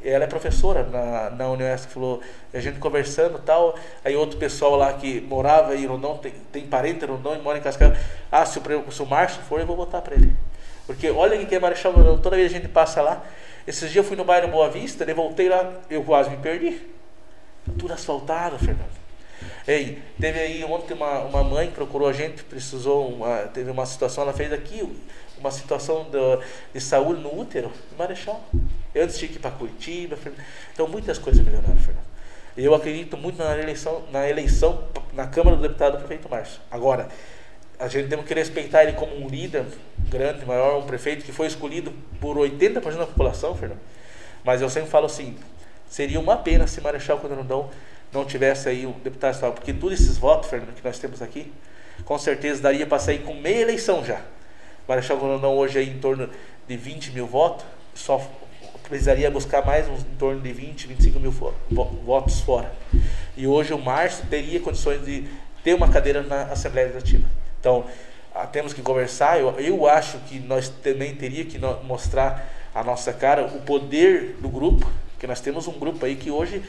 Ela é professora na, na Unesp, falou, a gente conversando tal, aí outro pessoal lá que morava em Rondão, tem, tem parente em Rondão e mora em Cascavel, ah, se o, se o Márcio for, eu vou votar para ele. Porque olha que é Marechal Rondão, toda vez a gente passa lá, esses dias eu fui no bairro Boa Vista, daí voltei lá, eu quase me perdi. Tudo asfaltado, Fernando. Ei, teve aí ontem uma, uma mãe que procurou a gente, precisou, uma, teve uma situação, ela fez aqui uma situação de saúde no útero, Marechal. Tinha que ir para Curitiba. Então muitas coisas melhoraram, Fernando. Eu acredito muito na eleição, na eleição na Câmara do Deputado do prefeito Márcio. Agora, a gente tem que respeitar ele como um líder grande, maior, um prefeito que foi escolhido por 80% da população, Fernando. Mas eu sempre falo assim, seria uma pena se Marechal Condorandão não tivesse aí o deputado estadual, porque todos esses votos, Fernando, que nós temos aqui, com certeza daria para sair com meia eleição já. Marechal Rondon hoje aí em torno de 20 mil votos, só precisaria buscar mais uns, em torno de 20, 25 mil votos fora. E hoje o Márcio teria condições de ter uma cadeira na Assembleia Legislativa. Então, ah, temos que conversar. Eu, eu acho que nós também teria que mostrar a nossa cara, o poder do grupo, que nós temos um grupo aí que hoje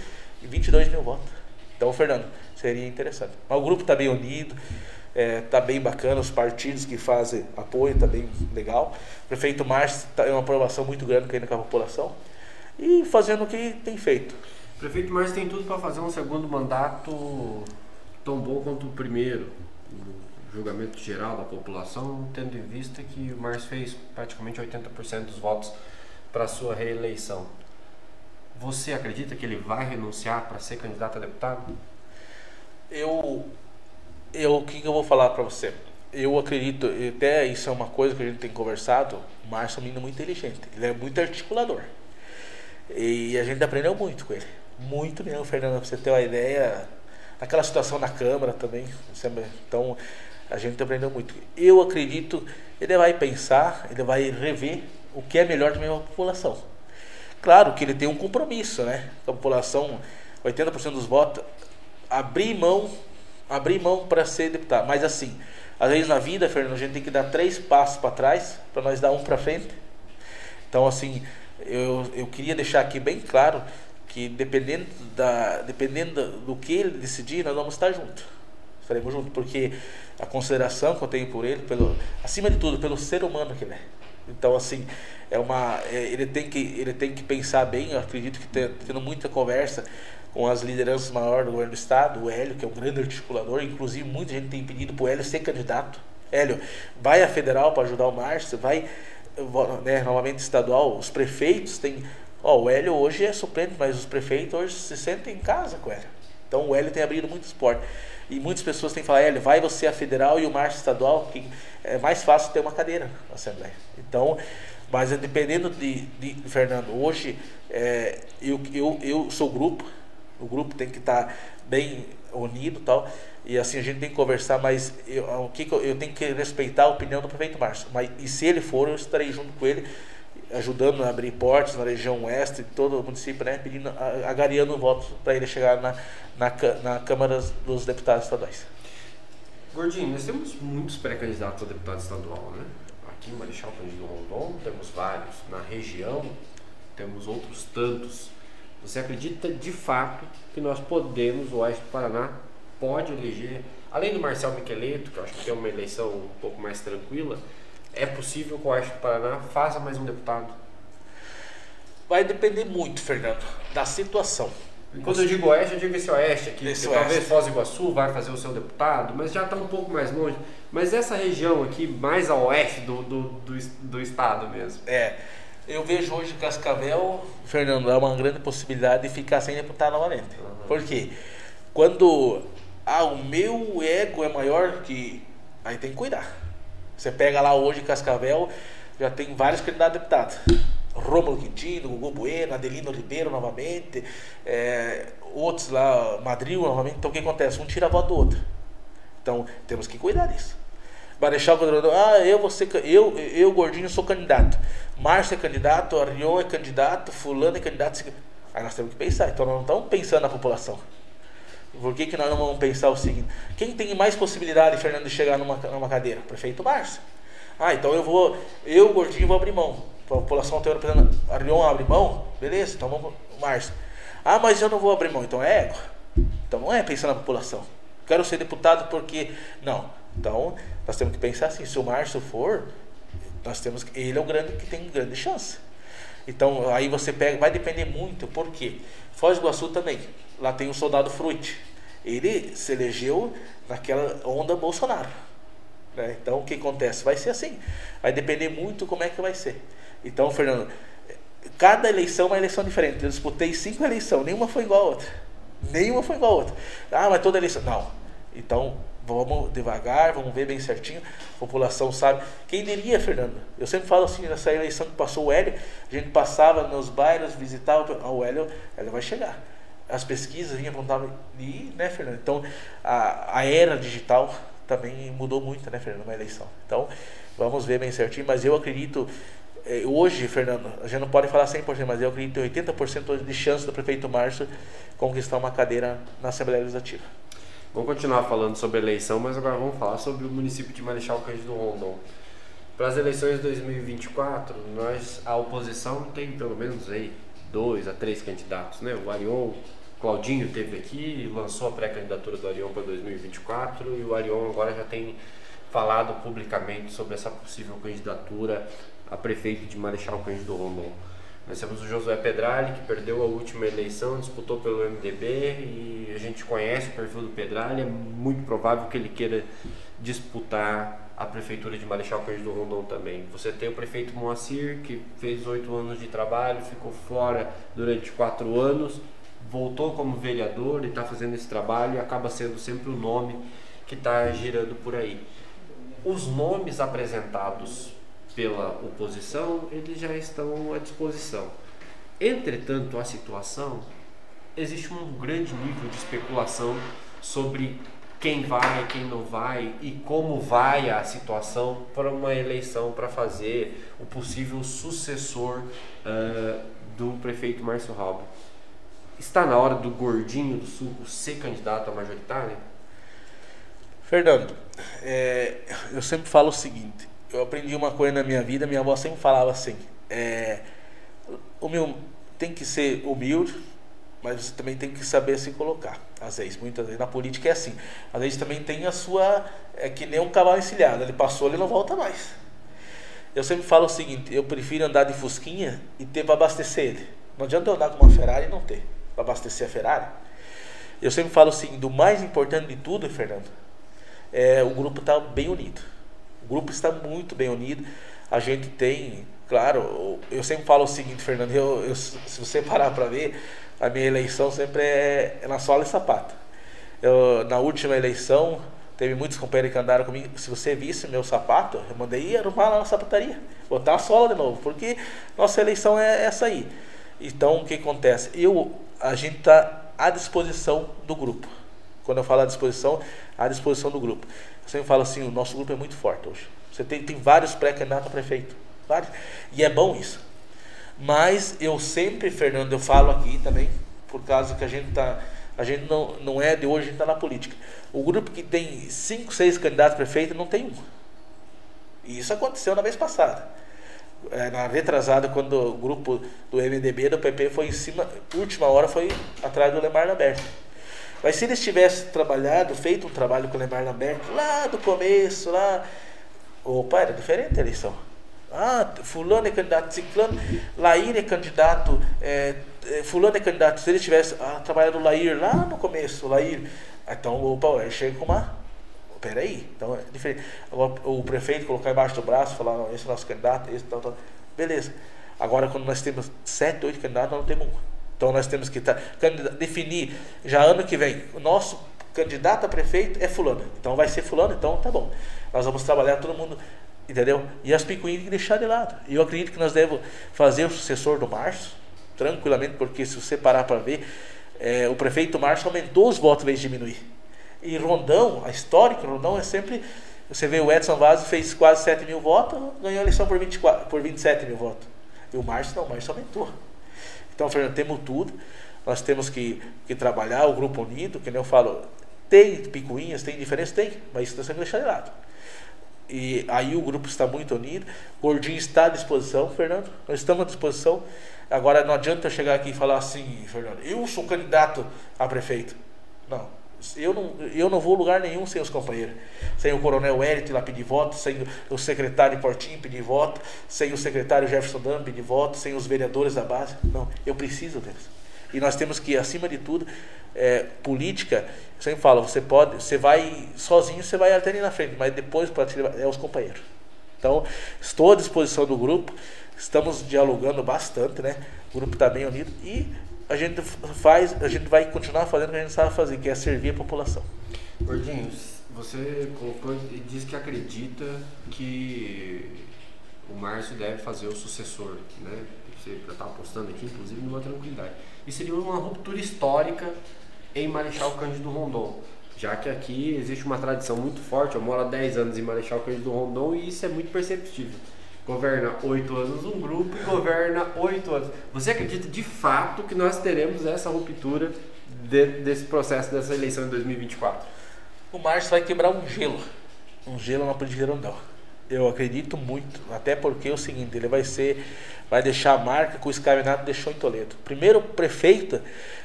22 mil votos. Então, Fernando, seria interessante. Mas o grupo está bem unido, está é, tá bem bacana, os partidos que fazem apoio está bem legal. O prefeito Márcio está em uma aprovação muito grande com a população e fazendo o que tem feito. O prefeito Márcio tem tudo para fazer um segundo mandato tão bom quanto o primeiro, no julgamento geral da população, tendo em vista que o Márcio fez praticamente 80% dos votos para sua reeleição. Você acredita que ele vai renunciar para ser candidato a deputado? Eu, eu o que, que eu vou falar para você? Eu acredito, até isso é uma coisa que a gente tem conversado. O Márcio é um menino muito inteligente, ele é muito articulador. E a gente aprendeu muito com ele. Muito mesmo, Fernando, para você ter uma ideia. Naquela situação na Câmara também. Então, a gente aprendeu muito. Eu acredito, ele vai pensar, ele vai rever o que é melhor para a população. Claro que ele tem um compromisso, né? A população, 80% dos votos, abrir mão, abrir mão para ser deputado. Mas assim, às vezes na vida, Fernando, a gente tem que dar três passos para trás para nós dar um para frente. Então, assim, eu, eu queria deixar aqui bem claro que dependendo, da, dependendo do que ele decidir, nós vamos estar juntos. Estaremos juntos, porque a consideração que eu tenho por ele, pelo, acima de tudo, pelo ser humano que ele é. Então, assim, é uma, é, ele, tem que, ele tem que pensar bem. Eu acredito que tendo muita conversa com as lideranças maiores do governo do estado, o Hélio, que é um grande articulador, inclusive muita gente tem pedido para o Hélio ser candidato. Hélio, vai à federal para ajudar o Márcio, vai né, novamente estadual, os prefeitos têm. Ó, o Hélio hoje é suplente, mas os prefeitos hoje se sentem em casa com o Hélio. Então o Hélio tem abrido muito esporte. E muitas pessoas têm que falar, Hélio, vai você a federal e o Márcio estadual, que é mais fácil ter uma cadeira na Assembleia. Então, mas dependendo de, de Fernando, hoje é, eu, eu, eu sou grupo, o grupo tem que estar tá bem unido tal. E assim a gente tem que conversar, mas eu, o que eu tenho que respeitar a opinião do prefeito Márcio. Mas e se ele for, eu estarei junto com ele, ajudando a abrir portas na região oeste, todo o município, né, pedindo, agariando votos para ele chegar na, na, na Câmara dos Deputados Estaduais. Gordinho, nós temos muitos pré-candidatos a deputado estadual, né? Aqui em Marechal Cândido Rondon temos vários, na região temos outros tantos. Você acredita de fato que nós podemos, o Oeste do Paraná pode eleger, além do Marcel Miqueleto, que eu acho que é uma eleição um pouco mais tranquila, é possível que o Oeste do Paraná faça mais um deputado? Vai depender muito, Fernando, da situação. Quando eu digo oeste, eu digo esse oeste aqui. Esse oeste. Talvez Foz do Iguaçu vai fazer o seu deputado, mas já está um pouco mais longe. Mas essa região aqui, mais a oeste do, do, do, do estado mesmo. É. Eu vejo hoje Cascavel, Fernando, é uma grande possibilidade de ficar sem deputado novamente. Uhum. Por quê? Quando ah, o meu ego é maior que. Aí tem que cuidar. Você pega lá hoje Cascavel, já tem vários candidatos a deputado. Rômulo Quintino, Gugu Bueno, Adelino Ribeiro novamente, é, outros lá, Madril novamente. Então o que acontece? Um tira a voto do outro. Então temos que cuidar disso. Marechal Godronão, ah, eu vou ser, eu, eu gordinho sou candidato. Márcio é candidato, Arion é candidato, fulano é candidato. Aí nós temos que pensar, então nós não estamos pensando na população. Por que, que nós não vamos pensar o seguinte? Quem tem mais possibilidade, Fernando, de chegar numa, numa cadeira? Prefeito Márcio. Ah, então eu vou, eu gordinho vou abrir mão a população representando. Arion abre mão, beleza, então vamos Márcio. Ah, mas eu não vou abrir mão, então é ego. Então não é pensar na população. Quero ser deputado porque. Não. Então, nós temos que pensar assim, se o Márcio for, nós temos. Ele é o grande que tem grande chance. Então, aí você pega, vai depender muito, por quê? Foz do Iguaçu também. Lá tem o soldado Fruit. Ele se elegeu naquela onda Bolsonaro. Né? Então, o que acontece? Vai ser assim. Vai depender muito como é que vai ser. Então, Fernando, cada eleição é uma eleição diferente. Eu disputei cinco eleições, nenhuma foi igual a outra. Nenhuma foi igual a outra. Ah, mas toda eleição. Não. Então, vamos devagar, vamos ver bem certinho. A população sabe. Quem diria, Fernando? Eu sempre falo assim, nessa eleição que passou o Hélio, a gente passava nos bairros, visitava. Ah, o Hélio, Hélio vai chegar. As pesquisas vinham apontavam. E, né, Fernando? Então, a, a era digital também mudou muito, né, Fernando, na eleição. Então, vamos ver bem certinho. Mas eu acredito é, hoje, Fernando, a gente não pode falar 100%, mas eu acredito que tem 80% de chance do prefeito Márcio conquistar uma cadeira na Assembleia Legislativa. Vamos continuar falando sobre eleição, mas agora vamos falar sobre o município de Marechal Cândido Rondon. Para as eleições de 2024, nós, a oposição tem pelo menos aí dois a três candidatos, né? O Arion, Claudinho teve aqui, lançou a pré-candidatura do Arion para 2024 e o Arion agora já tem falado publicamente sobre essa possível candidatura a prefeito de Marechal Cândido Rondon. Nós temos o Josué Pedrali, que perdeu a última eleição, disputou pelo MDB e a gente conhece o perfil do Pedrali, é muito provável que ele queira disputar a prefeitura de Marechal Cândido Rondon também. Você tem o prefeito Moacir, que fez oito anos de trabalho, ficou fora durante quatro anos, voltou como vereador e está fazendo esse trabalho e acaba sendo sempre o nome que está girando por aí. Os nomes apresentados pela oposição, eles já estão à disposição. Entretanto, a situação existe um grande nível de especulação sobre quem vai, quem não vai e como vai a situação para uma eleição para fazer o possível sucessor uh, do prefeito Márcio Raubo. Está na hora do gordinho do suco ser candidato a majoritário? Fernando, é, eu sempre falo o seguinte: eu aprendi uma coisa na minha vida, minha avó sempre falava assim, é, o meu tem que ser humilde, mas você também tem que saber se colocar. Às vezes, muitas vezes na política é assim. Às vezes também tem a sua é que nem um cavalo encilhado, ele passou, ele não volta mais. Eu sempre falo o seguinte, eu prefiro andar de fusquinha e ter para abastecer ele. Não adianta eu andar com uma Ferrari e não ter para abastecer a Ferrari. Eu sempre falo o seguinte, o mais importante de tudo, Fernando, é o grupo estar tá bem unido. O grupo está muito bem unido. A gente tem, claro, eu sempre falo o seguinte, Fernando, eu, eu se você parar para ver, a minha eleição sempre é, é na sola e sapato. Eu, na última eleição, teve muitos companheiros que andaram comigo. Se você visse meu sapato, eu mandei arrumar lá na sapataria, botar a sola de novo, porque nossa eleição é essa aí. Então, o que acontece? Eu, a gente está à disposição do grupo. Quando eu falo à disposição, à disposição do grupo. Eu sempre falo assim, o nosso grupo é muito forte hoje. Você tem, tem vários pré-candidatos a prefeito. Vários. E é bom isso. Mas eu sempre, Fernando, eu falo aqui também, por causa que a gente tá. A gente não, não é de hoje, a gente está na política. O grupo que tem cinco, seis candidatos a prefeito não tem um. E isso aconteceu na vez passada. É, na retrasada, quando o grupo do MDB, do PP, foi em cima, última hora foi atrás do Lemar Lamberto. Mas se eles tivessem trabalhado, feito um trabalho com o Lemar Lamberto, lá do começo, lá. Opa, era diferente a eleição. Ah, fulano é candidato, ciclano, Lair é candidato, é, é, fulano é candidato. Se ele tivesse ah, trabalhado o Lair lá no começo, o Lair, então opa, ele chega com uma. Peraí, então é diferente. Agora o prefeito colocar embaixo do braço, falar, esse é o nosso candidato, esse tal, tal. Beleza. Agora quando nós temos sete, oito candidatos, nós não temos um. Então nós temos que tá, definir já ano que vem, o nosso candidato a prefeito é fulano. Então vai ser fulano, então tá bom. Nós vamos trabalhar todo mundo, entendeu? E as picuinhas que deixar de lado. Eu acredito que nós devemos fazer o sucessor do Márcio, tranquilamente, porque se você parar para ver, é, o prefeito Márcio aumentou os votos em vez de diminuir. E Rondão, a histórica Rondão é sempre. Você vê o Edson Vaz fez quase 7 mil votos, ganhou a eleição por, 24, por 27 mil votos. E o Márcio não, o Márcio aumentou. Então, Fernando, temos tudo. Nós temos que, que trabalhar o grupo unido, que nem eu falo, tem picuinhas, tem diferença? Tem, mas isso está sendo deixado de lado. E aí o grupo está muito unido. O Gordinho está à disposição, Fernando. Nós estamos à disposição. Agora não adianta eu chegar aqui e falar assim, Fernando, eu sou candidato a prefeito. Não. Eu não, eu não vou lugar nenhum sem os companheiros. Sem o coronel Hélito lá pedir voto, sem o secretário Portinho pedir voto, sem o secretário Jefferson Dan pedir voto, sem os vereadores da base. Não, eu preciso deles. E nós temos que, acima de tudo, é, política, eu sempre falo, você pode, você vai sozinho, você vai até ali na frente, mas depois é os companheiros. Então, estou à disposição do grupo. Estamos dialogando bastante, né? O grupo está bem unido e a gente faz, a gente vai continuar fazendo o que a gente sabe fazer, que é servir a população. Gordinho, você colocou e disse que acredita que o Márcio deve fazer o sucessor, né? Você já está apostando aqui, inclusive, numa tranquilidade. E seria uma ruptura histórica em Marechal Cândido Rondon já que aqui existe uma tradição muito forte. Eu moro há 10 anos em Marechal Cândido Rondon e isso é muito perceptível. Governa 8 anos um grupo e governa 8 anos. Você acredita de fato que nós teremos essa ruptura de, desse processo, dessa eleição em 2024? O Márcio vai quebrar um gelo. Um gelo na política de Rondon. Eu acredito muito, até porque é o seguinte, ele vai ser, vai deixar a marca que o Escravinato deixou em Toledo. Primeiro prefeito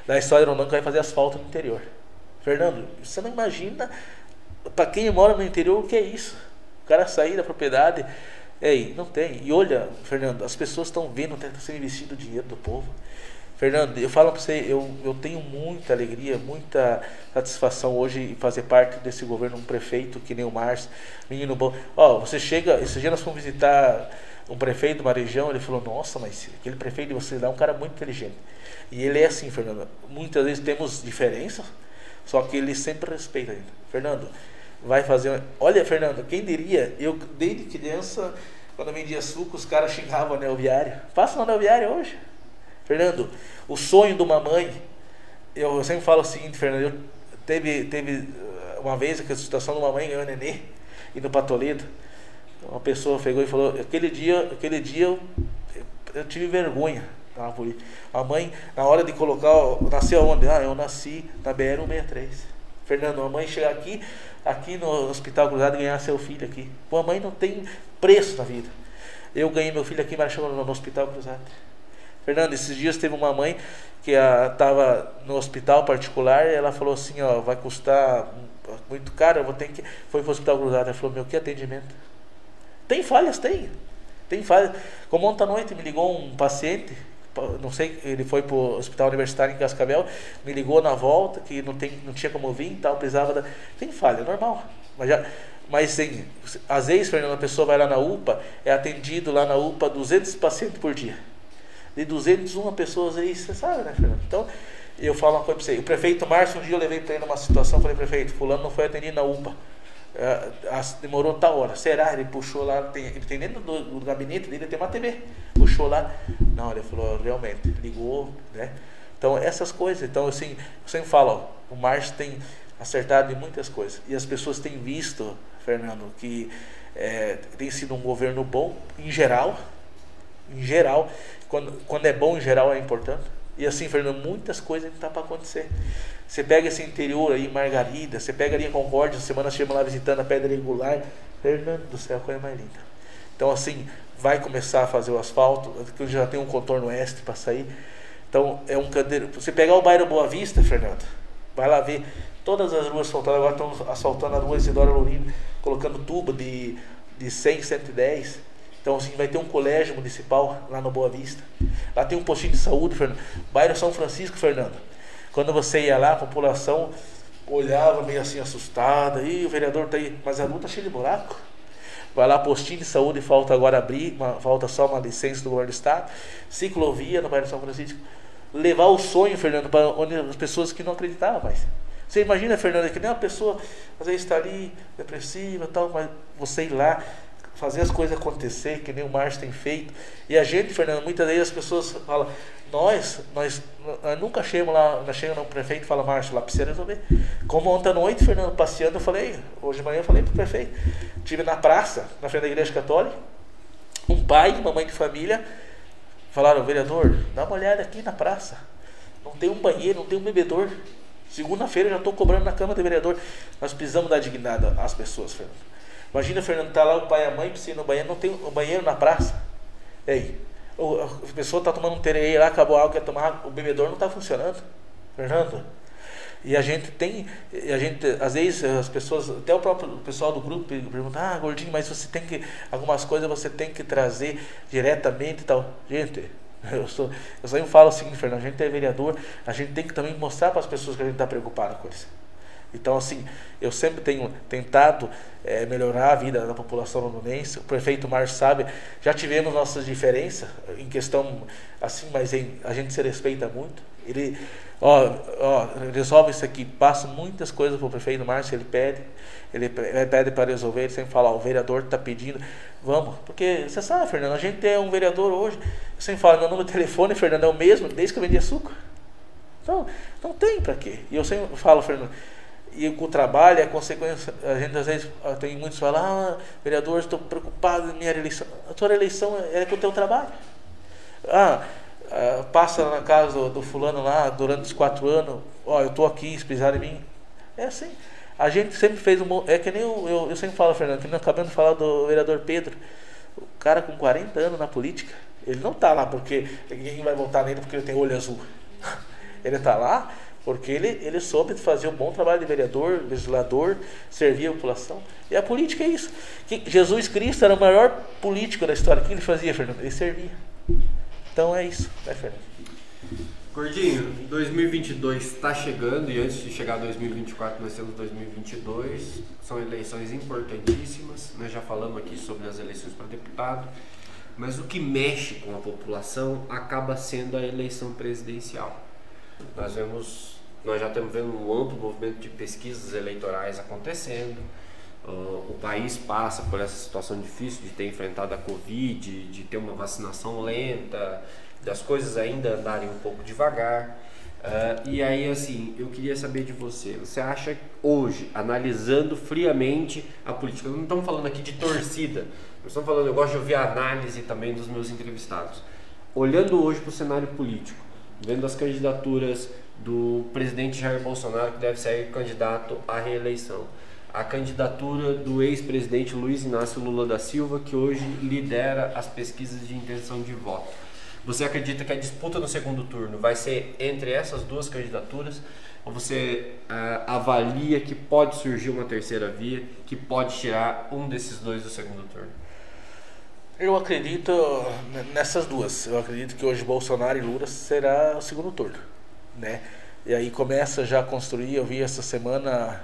da história de Rondon que vai fazer asfalto no interior. Fernando, você não imagina para quem mora no interior o que é isso. O cara sair da propriedade. Ei, não tem. E olha, Fernando, as pessoas estão vendo, está sendo investido o dinheiro do povo. Fernando, eu falo para você, eu, eu tenho muita alegria, muita satisfação hoje em fazer parte desse governo, um prefeito que nem o Márcio, menino bom. Ó, você chega, esse dia nós fomos visitar um prefeito de uma região, ele falou, nossa, mas aquele prefeito de vocês lá é um cara muito inteligente. E ele é assim, Fernando, muitas vezes temos diferenças, só que ele sempre respeita ainda. Fernando, vai fazer. Olha, Fernando, quem diria? Eu, desde criança, quando eu vendia suco, os caras xingavam o anel viário. Passa no anel viário hoje. Fernando, o sonho de uma mãe. Eu, sempre falo o seguinte, Fernando. Eu, teve, teve uh, uma vez a situação de uma mãe ganhou nenê, indo para Toledo. Uma pessoa pegou e falou: aquele dia, aquele dia eu, eu tive vergonha a mãe, na hora de colocar, nasceu onde? Ah, eu nasci na BR-163. Fernando, a mãe chegar aqui, aqui no Hospital Cruzado ganhar seu filho aqui. Pô, mãe não tem preço na vida. Eu ganhei meu filho aqui, no, no Hospital Cruzado. Fernando, esses dias teve uma mãe que estava no hospital particular e ela falou assim, ó, vai custar muito caro, eu vou ter que. Foi para o hospital cruzado. Ela falou, meu, que atendimento? Tem falhas, tem. Tem falhas. Como ontem à noite me ligou um paciente não sei, ele foi para o hospital universitário em Cascavel, me ligou na volta que não, tem, não tinha como vir tal, precisava da. Tem falha, é normal. Mas, já, mas sim, às vezes, Fernando, a pessoa vai lá na UPA, é atendido lá na UPA 200 pacientes por dia. De 201 pessoas aí, você sabe, né, Fernando? Então, eu falo uma coisa para você. O prefeito Márcio, um dia eu levei para ele numa situação, falei, prefeito, fulano não foi atendido na UPA. É, demorou tal hora. Será? Ele puxou lá, tem, ele tem dentro do, do, gabinete dele tem uma TV. Puxou lá. Não, ele falou, realmente, ligou, né? Então, essas coisas. Então, assim, eu sempre falo, ó, o Márcio tem acertado em muitas coisas. E as pessoas têm visto, Fernando, que é, tem sido um governo bom, em geral. Em geral. Quando, quando é bom, em geral, é importante. E assim, Fernando, muitas coisas não tá para acontecer. Você pega esse interior aí, Margarida, você pega ali em Concórdia, semana chama lá visitando a Pedra Regular. Fernando do céu, coisa mais linda. Então, assim, vai começar a fazer o asfalto, que já tem um contorno oeste para sair. Então, é um candeiro. Você pegar o bairro Boa Vista, Fernando, vai lá ver. Todas as ruas asfaltadas, agora estão asfaltando a rua Isidora Lourinho, colocando tubo de, de 100, 110. Então, assim, vai ter um colégio municipal lá no Boa Vista. Lá tem um postinho de saúde, Fernando. Bairro São Francisco, Fernando. Quando você ia lá, a população olhava meio assim assustada. E o vereador tá aí, mas a rua tá cheia de buraco. Vai lá, postinho de saúde, falta agora abrir, uma, falta só uma licença do governo do estado. Ciclovia no bairro São Francisco. Levar o sonho, Fernando, para onde as pessoas que não acreditavam mais. Você imagina, Fernando, que nem uma pessoa às vezes está ali depressiva tal, mas você ir lá, fazer as coisas acontecer, que nem o Márcio tem feito. E a gente, Fernando, muitas vezes as pessoas falam, nós, nós, nós nunca chegamos lá, nós chegamos no prefeito e fala, Márcio, lá precisa resolver. Como ontem à noite, Fernando, passeando, eu falei, hoje de manhã eu falei para o prefeito, estive na praça, na frente da igreja católica, um pai uma mãe de família falaram, vereador, dá uma olhada aqui na praça. Não tem um banheiro, não tem um bebedor. Segunda-feira já estou cobrando na Câmara do Vereador. Nós precisamos dar dignidade às pessoas, Fernando. Imagina, Fernando, tá lá o pai e a mãe precisa ir no banheiro, não tem um banheiro na praça. Ei, a pessoa está tomando um tererê lá, acabou a água, quer tomar o bebedor não está funcionando. Fernando. E a gente tem, a gente, às vezes as pessoas, até o próprio pessoal do grupo pergunta, ah, gordinho, mas você tem que, algumas coisas você tem que trazer diretamente e tal. Gente, eu, sou, eu sempre falo o seguinte, Fernando, a gente é vereador, a gente tem que também mostrar para as pessoas que a gente está preocupado com isso. Então, assim, eu sempre tenho tentado é, melhorar a vida da população londonense. O prefeito Márcio sabe, já tivemos nossas diferenças em questão assim, mas em, a gente se respeita muito. Ele, ó, ó, resolve isso aqui, passa muitas coisas para o prefeito Márcio, ele pede, ele pede para resolver, ele sempre fala, ó, o vereador está pedindo, vamos, porque você sabe, Fernando, a gente tem um vereador hoje, eu sempre falo, meu número de telefone, Fernando, é o mesmo desde que eu vendi açúcar. Então, não tem para quê. E eu sempre falo, Fernando, e com o trabalho, a consequência, a gente às vezes tem muitos que falam, ah, vereador, estou preocupado na minha eleição. A tua eleição é com o teu trabalho. Ah, ah, passa na casa do, do, fulano lá durante os quatro anos, ó, eu estou aqui, se precisar de mim. É assim. A gente sempre fez um. É que nem eu, eu, eu sempre falo, Fernando, que nós acabamos de falar do vereador Pedro. O cara com 40 anos na política, ele não está lá porque ninguém vai votar nele porque ele tem olho azul. Ele está lá porque ele, ele soube fazer um bom trabalho de vereador, legislador, servir a população. E a política é isso. Que Jesus Cristo era o maior político da história. O que ele fazia, Fernando? Ele servia. Então é isso, né, Fernando? Gordinho, 2022 está chegando e antes de chegar 2024 nós temos 2022. São eleições importantíssimas. Nós já falamos aqui sobre as eleições para deputado. Mas o que mexe com a população acaba sendo a eleição presidencial. Nós vemos, nós já estamos vendo um amplo movimento de pesquisas eleitorais acontecendo. Uh, o país passa por essa situação difícil de ter enfrentado a Covid, de ter uma vacinação lenta, das coisas ainda andarem um pouco devagar. Uh, e aí, assim, eu queria saber de você. Você acha hoje, analisando friamente a política, não estamos falando aqui de torcida, nós estamos falando, eu gosto de ouvir a análise também dos meus entrevistados. Olhando hoje para o cenário político, vendo as candidaturas do presidente Jair Bolsonaro, que deve ser candidato à reeleição, a candidatura do ex-presidente Luiz Inácio Lula da Silva, que hoje lidera as pesquisas de intenção de voto. Você acredita que a disputa no segundo turno vai ser entre essas duas candidaturas? Ou você uh, avalia que pode surgir uma terceira via que pode tirar um desses dois do segundo turno? Eu acredito nessas duas. Eu acredito que hoje Bolsonaro e Lula será o segundo turno, né? E aí começa já a construir. Eu vi essa semana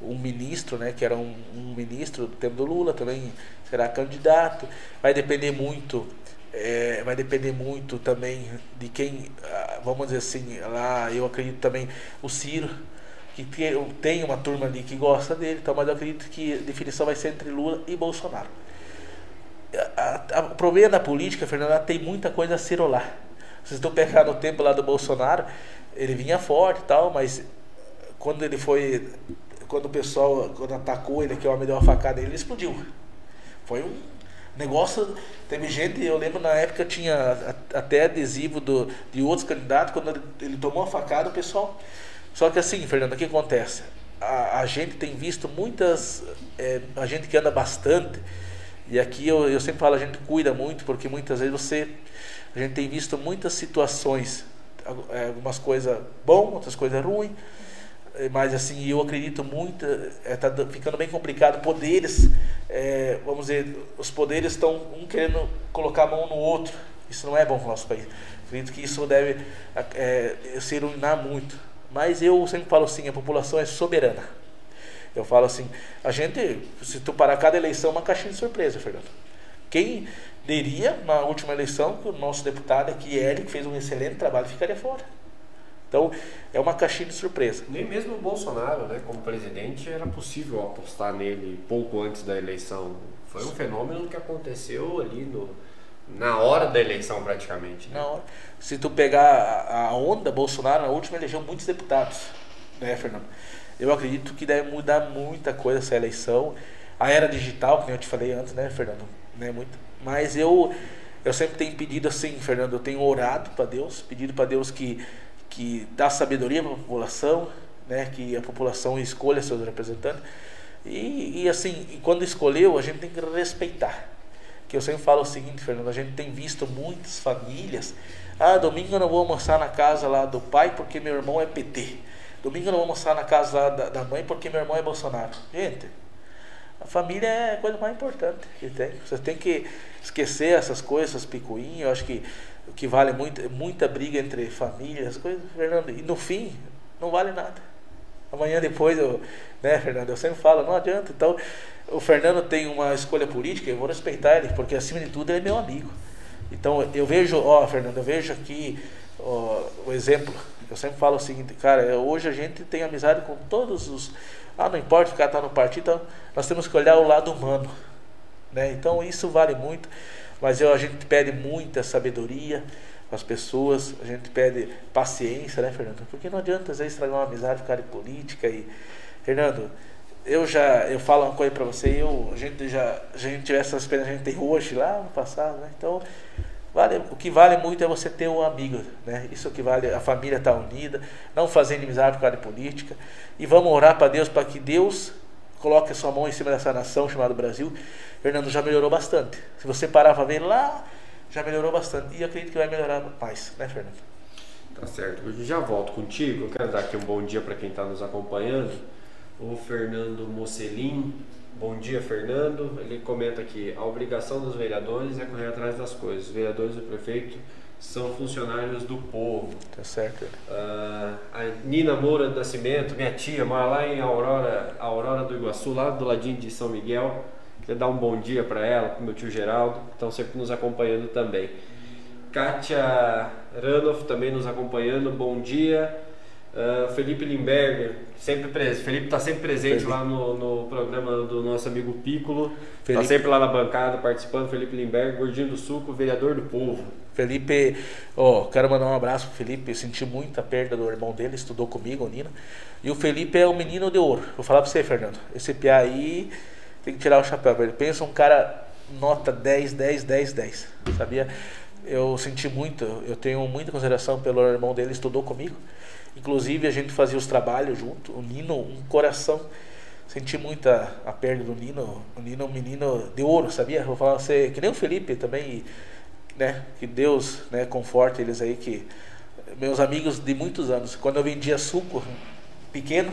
um ministro, né, que era um, um ministro do tempo do Lula, também será candidato. Vai depender muito, é, vai depender muito também de quem, ah, vamos dizer assim, lá eu acredito também o Ciro, que tem uma turma ali que gosta dele, então, mas eu acredito que a definição vai ser entre Lula e Bolsonaro o problema da política, Fernanda, tem muita coisa a cirolar. Vocês estão pegando o tempo lá do Bolsonaro, ele vinha forte e tal, mas quando ele foi. Quando o pessoal quando atacou ele, que o homem deu uma facada ele explodiu. Foi um negócio. Teve gente, eu lembro na época tinha até adesivo do, de outros candidatos, quando ele, ele tomou a facada, o pessoal. Só que assim, Fernando, o que acontece? A, a gente tem visto muitas. É, a gente que anda bastante e aqui eu, eu sempre falo, a gente cuida muito, porque muitas vezes você. A gente tem visto muitas situações, é, algumas coisas bom, outras coisas ruins. É, mas assim, eu acredito muito, está é, ficando bem complicado. Poderes, é, vamos dizer, os poderes estão um querendo colocar a mão no outro. Isso não é bom para o nosso país. Acredito que isso deve é, se iluminar muito. Mas eu sempre falo assim, a população é soberana. Eu falo assim, a gente, se tu parar cada eleição, é uma caixinha de surpresa, Fernando. Quem diria na última eleição que o nosso deputado aqui, Eric, fez um excelente trabalho, ficaria fora. Então, é uma caixinha de surpresa. Nem mesmo o Bolsonaro, né, como presidente, era possível apostar nele pouco antes da eleição. Foi um fenômeno que aconteceu ali no, na hora da eleição, praticamente. Né? Na hora. Se tu pegar a onda, Bolsonaro, na última elegeu muitos deputados, né, Fernando? Eu acredito que deve mudar muita coisa essa eleição. A era digital, que eu te falei antes, né, Fernando? Né, muito. Mas eu, eu sempre tenho pedido assim, Fernando, eu tenho orado para Deus, pedido para Deus que, que dá sabedoria para a população, né, que a população escolha seus representantes. E, e assim, quando escolheu, a gente tem que respeitar. Que eu sempre falo o seguinte, Fernando, a gente tem visto muitas famílias. Ah, domingo eu não vou almoçar na casa lá do pai porque meu irmão é PT. Domingo eu não vou almoçar na casa da, da mãe porque meu irmão é Bolsonaro. Gente, a família é a coisa mais importante que tem. Você tem que esquecer essas coisas, essas picuinhas. Eu acho que o que vale muito, muita briga entre famílias, coisas, Fernando. E no fim, não vale nada. Amanhã depois eu, né, Fernando, eu sempre falo, não adianta. Então, o Fernando tem uma escolha política, eu vou respeitar ele, porque acima de tudo ele é meu amigo. Então, eu vejo, ó, Fernando, eu vejo aqui ó, o exemplo. Eu sempre falo o seguinte, cara, hoje a gente tem amizade com todos os. Ah, não importa o cara tá no partido, então nós temos que olhar o lado humano. Né? Então isso vale muito, mas eu, a gente pede muita sabedoria as pessoas, a gente pede paciência, né, Fernando? Porque não adianta às vezes estragar uma amizade causa de política e. Fernando, eu já eu falo uma coisa para você, eu, a gente já a gente tivesse essa experiência a gente tem hoje lá no passado, né? Então, vale, o que vale muito é você ter um amigo, né? Isso que vale, a família estar tá unida, não fazer inimizade por causa de política e vamos orar para Deus para que Deus coloque a sua mão em cima dessa nação chamada Brasil. Fernando já melhorou bastante. Se você parar para ver lá, já melhorou bastante e acredito que vai melhorar mais, né, Fernando? Tá certo. Eu já volto contigo. Eu quero dar aqui um bom dia para quem está nos acompanhando o Fernando Mocelin. Bom dia, Fernando. Ele comenta aqui: a obrigação dos vereadores é correr atrás das coisas. Os vereadores e o prefeito são funcionários do povo. Tá certo. Uh, a Nina Moura do Nascimento, minha tia, mora lá em Aurora, Aurora do Iguaçu, lá do ladinho de São Miguel. Queria dar um bom dia para ela, para meu tio Geraldo, que estão sempre nos acompanhando também. Kátia Ranoff também nos acompanhando, bom dia. Uh, Felipe Limberger, sempre presente. Felipe está sempre presente Felipe. lá no, no, programa do nosso amigo Piccolo. Está sempre lá na bancada participando. Felipe Limberger, gordinho do suco, vereador do povo. Felipe, ó, oh, quero mandar um abraço pro Felipe. Eu senti muita perda do irmão dele, estudou comigo, o Nino. E o Felipe é um menino de ouro. Vou falar para você, Fernando. Esse PA aí tem que tirar o chapéu. Ele pensa um cara nota 10, 10, 10, 10. Sabia? Eu senti muito, eu tenho muita consideração pelo irmão dele, estudou comigo. Inclusive a gente fazia os trabalhos junto. O Nino, um coração. Senti muita a perda do Nino. O Nino é um menino de ouro, sabia? Vou falar você, que nem o Felipe também, né? Que Deus, né, conforte eles aí que meus amigos de muitos anos. Quando eu vendia suco pequeno,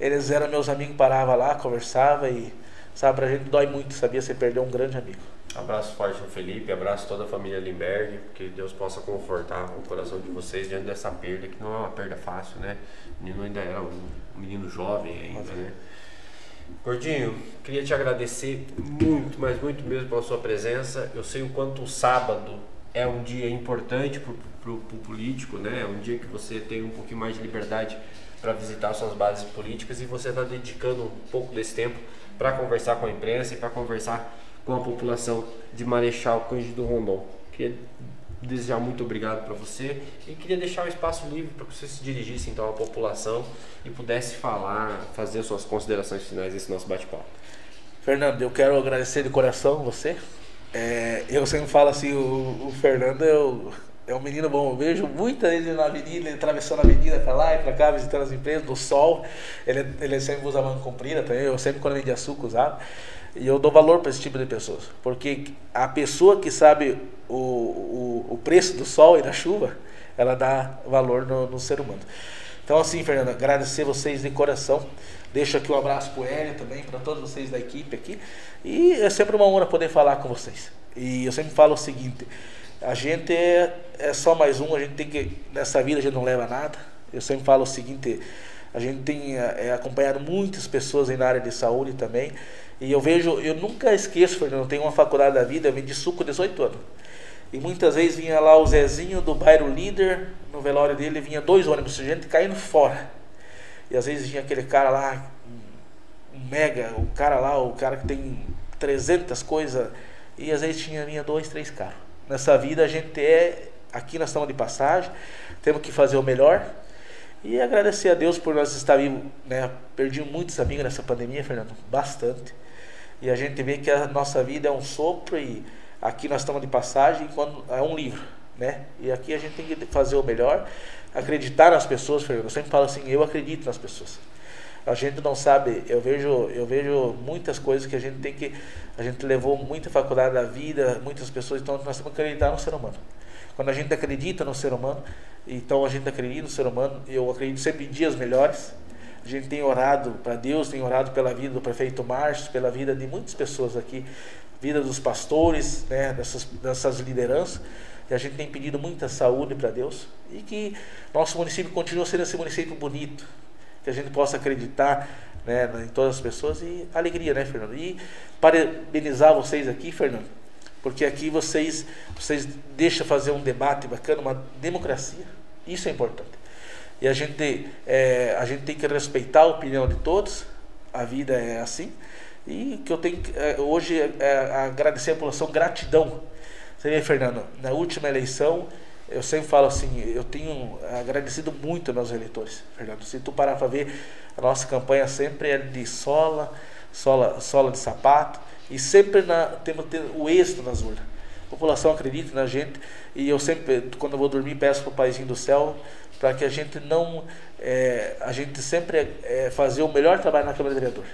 eles eram meus amigos, parava lá, conversava e sabe, pra gente dói muito, sabia? Você perdeu um grande amigo. Abraço forte ao Felipe, abraço toda a família Limberg, que Deus possa confortar o coração de vocês diante dessa perda, que não é uma perda fácil, né? O menino ainda era um menino jovem ainda, né? Gordinho, queria te agradecer muito, mas muito mesmo pela sua presença. Eu sei o quanto o sábado é um dia importante para o político, né? É um dia que você tem um pouquinho mais de liberdade para visitar suas bases políticas e você está dedicando um pouco desse tempo para conversar com a imprensa e para conversar com a população de Marechal Cândido Rondon. Queria desejar muito obrigado para você e queria deixar o espaço livre para que você se dirigisse então à população e pudesse falar, fazer suas considerações finais desse nosso bate-papo. Fernando, eu quero agradecer de coração você. É, eu sempre falo assim, o, o Fernando eu, é um menino bom. Eu vejo muita ele na avenida, ele atravessando a avenida para lá e para cá, visitando as empresas, no sol. Ele, ele sempre usa manga comprida também. Eu sempre, quando vendia açúcar, usava. E eu dou valor para esse tipo de pessoas. Porque a pessoa que sabe o, o, o preço do sol e da chuva, ela dá valor no, no ser humano. Então, assim, Fernando, agradecer vocês de coração. Deixo aqui um abraço para o Hélio também, para todos vocês da equipe aqui. E é sempre uma honra poder falar com vocês. E eu sempre falo o seguinte: a gente é, é só mais um, a gente tem que. Nessa vida a gente não leva nada. Eu sempre falo o seguinte: a gente tem é, acompanhado muitas pessoas na área de saúde também. E eu vejo, eu nunca esqueço, Fernando, tenho uma faculdade da vida, eu vendi suco 18 anos. E muitas vezes vinha lá o Zezinho do bairro líder, no velório dele vinha dois ônibus, gente caindo fora. E às vezes vinha aquele cara lá, um mega, o cara lá, o cara que tem 300 coisas, e às vezes tinha vinha dois, três carros. Nessa vida a gente é, aqui nós estamos de passagem, temos que fazer o melhor, e agradecer a Deus por nós estar vivos, né? Perdi muitos amigos nessa pandemia, Fernando, bastante. E a gente vê que a nossa vida é um sopro e aqui nós estamos de passagem quando é um livro, né? E aqui a gente tem que fazer o melhor, acreditar nas pessoas, Fernando. Eu sempre falo assim, eu acredito nas pessoas. A gente não sabe, eu vejo, eu vejo muitas coisas que a gente tem que, a gente levou muita faculdade da vida, muitas pessoas, então nós temos que acreditar no ser humano. Quando a gente acredita no ser humano, então a gente acredita no ser humano, eu acredito sempre em dias melhores. A gente tem orado para Deus, tem orado pela vida do prefeito Márcio, pela vida de muitas pessoas aqui, vida dos pastores, né, dessas, dessas lideranças. E a gente tem pedido muita saúde para Deus e que nosso município continue sendo esse município bonito, que a gente possa acreditar né, em todas as pessoas e alegria, né, Fernando? E parabenizar vocês aqui, Fernando, porque aqui vocês, vocês deixam fazer um debate bacana, uma democracia, isso é importante. E a gente, é, a gente tem que respeitar a opinião de todos, a vida é assim, e que eu tenho é, hoje é, é, agradecer a população, gratidão. Você vê, Fernando, na última eleição, eu sempre falo assim, eu tenho agradecido muito aos meus eleitores, Fernando. Se tu parar para ver, a nossa campanha sempre é de sola, sola, sola de sapato, e sempre na, temos o êxito nas urnas. A população acredita na gente, e eu sempre, quando eu vou dormir, peço para o Paizinho do Céu para que a gente não, é, a gente sempre é, fazer o melhor trabalho na Câmara de Vereador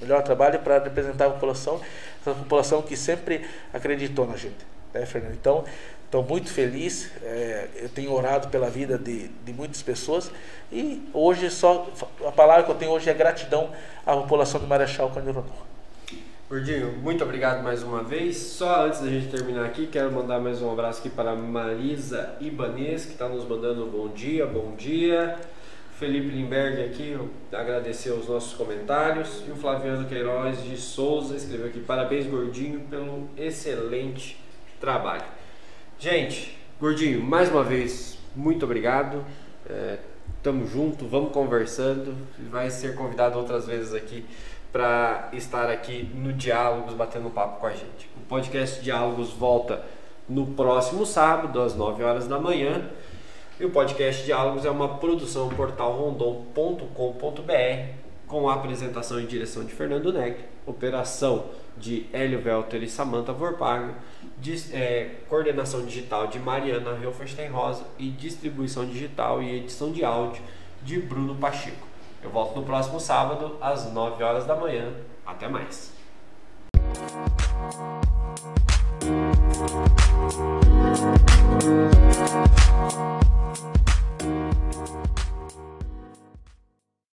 melhor trabalho para representar a população, essa população que sempre acreditou na gente, né, Fernando? Então, estou muito feliz, é, eu tenho orado pela vida de, de muitas pessoas e hoje só a palavra que eu tenho hoje é gratidão à população de Marechal Cândido Rondon. Gordinho, muito obrigado mais uma vez. Só antes da gente terminar aqui, quero mandar mais um abraço aqui para Marisa Ibanês, que está nos mandando bom dia, bom dia. Felipe Limberg aqui, agradecer os nossos comentários. E o Flaviano Queiroz de Souza escreveu aqui: parabéns, Gordinho, pelo excelente trabalho. Gente, Gordinho, mais uma vez, muito obrigado. É, tamo junto, vamos conversando. Vai ser convidado outras vezes aqui para estar aqui no Diálogos, batendo papo com a gente. O podcast Diálogos volta no próximo sábado, às 9 horas da manhã. E o podcast Diálogos é uma produção portalrondon.com.br com a apresentação e direção de Fernando Negri, operação de Hélio Welter e Samantha Vorpago, é, coordenação digital de Mariana Hilferstein Rosa e distribuição digital e edição de áudio de Bruno Pacheco. Eu volto no próximo sábado, às 9 horas da manhã. Até mais.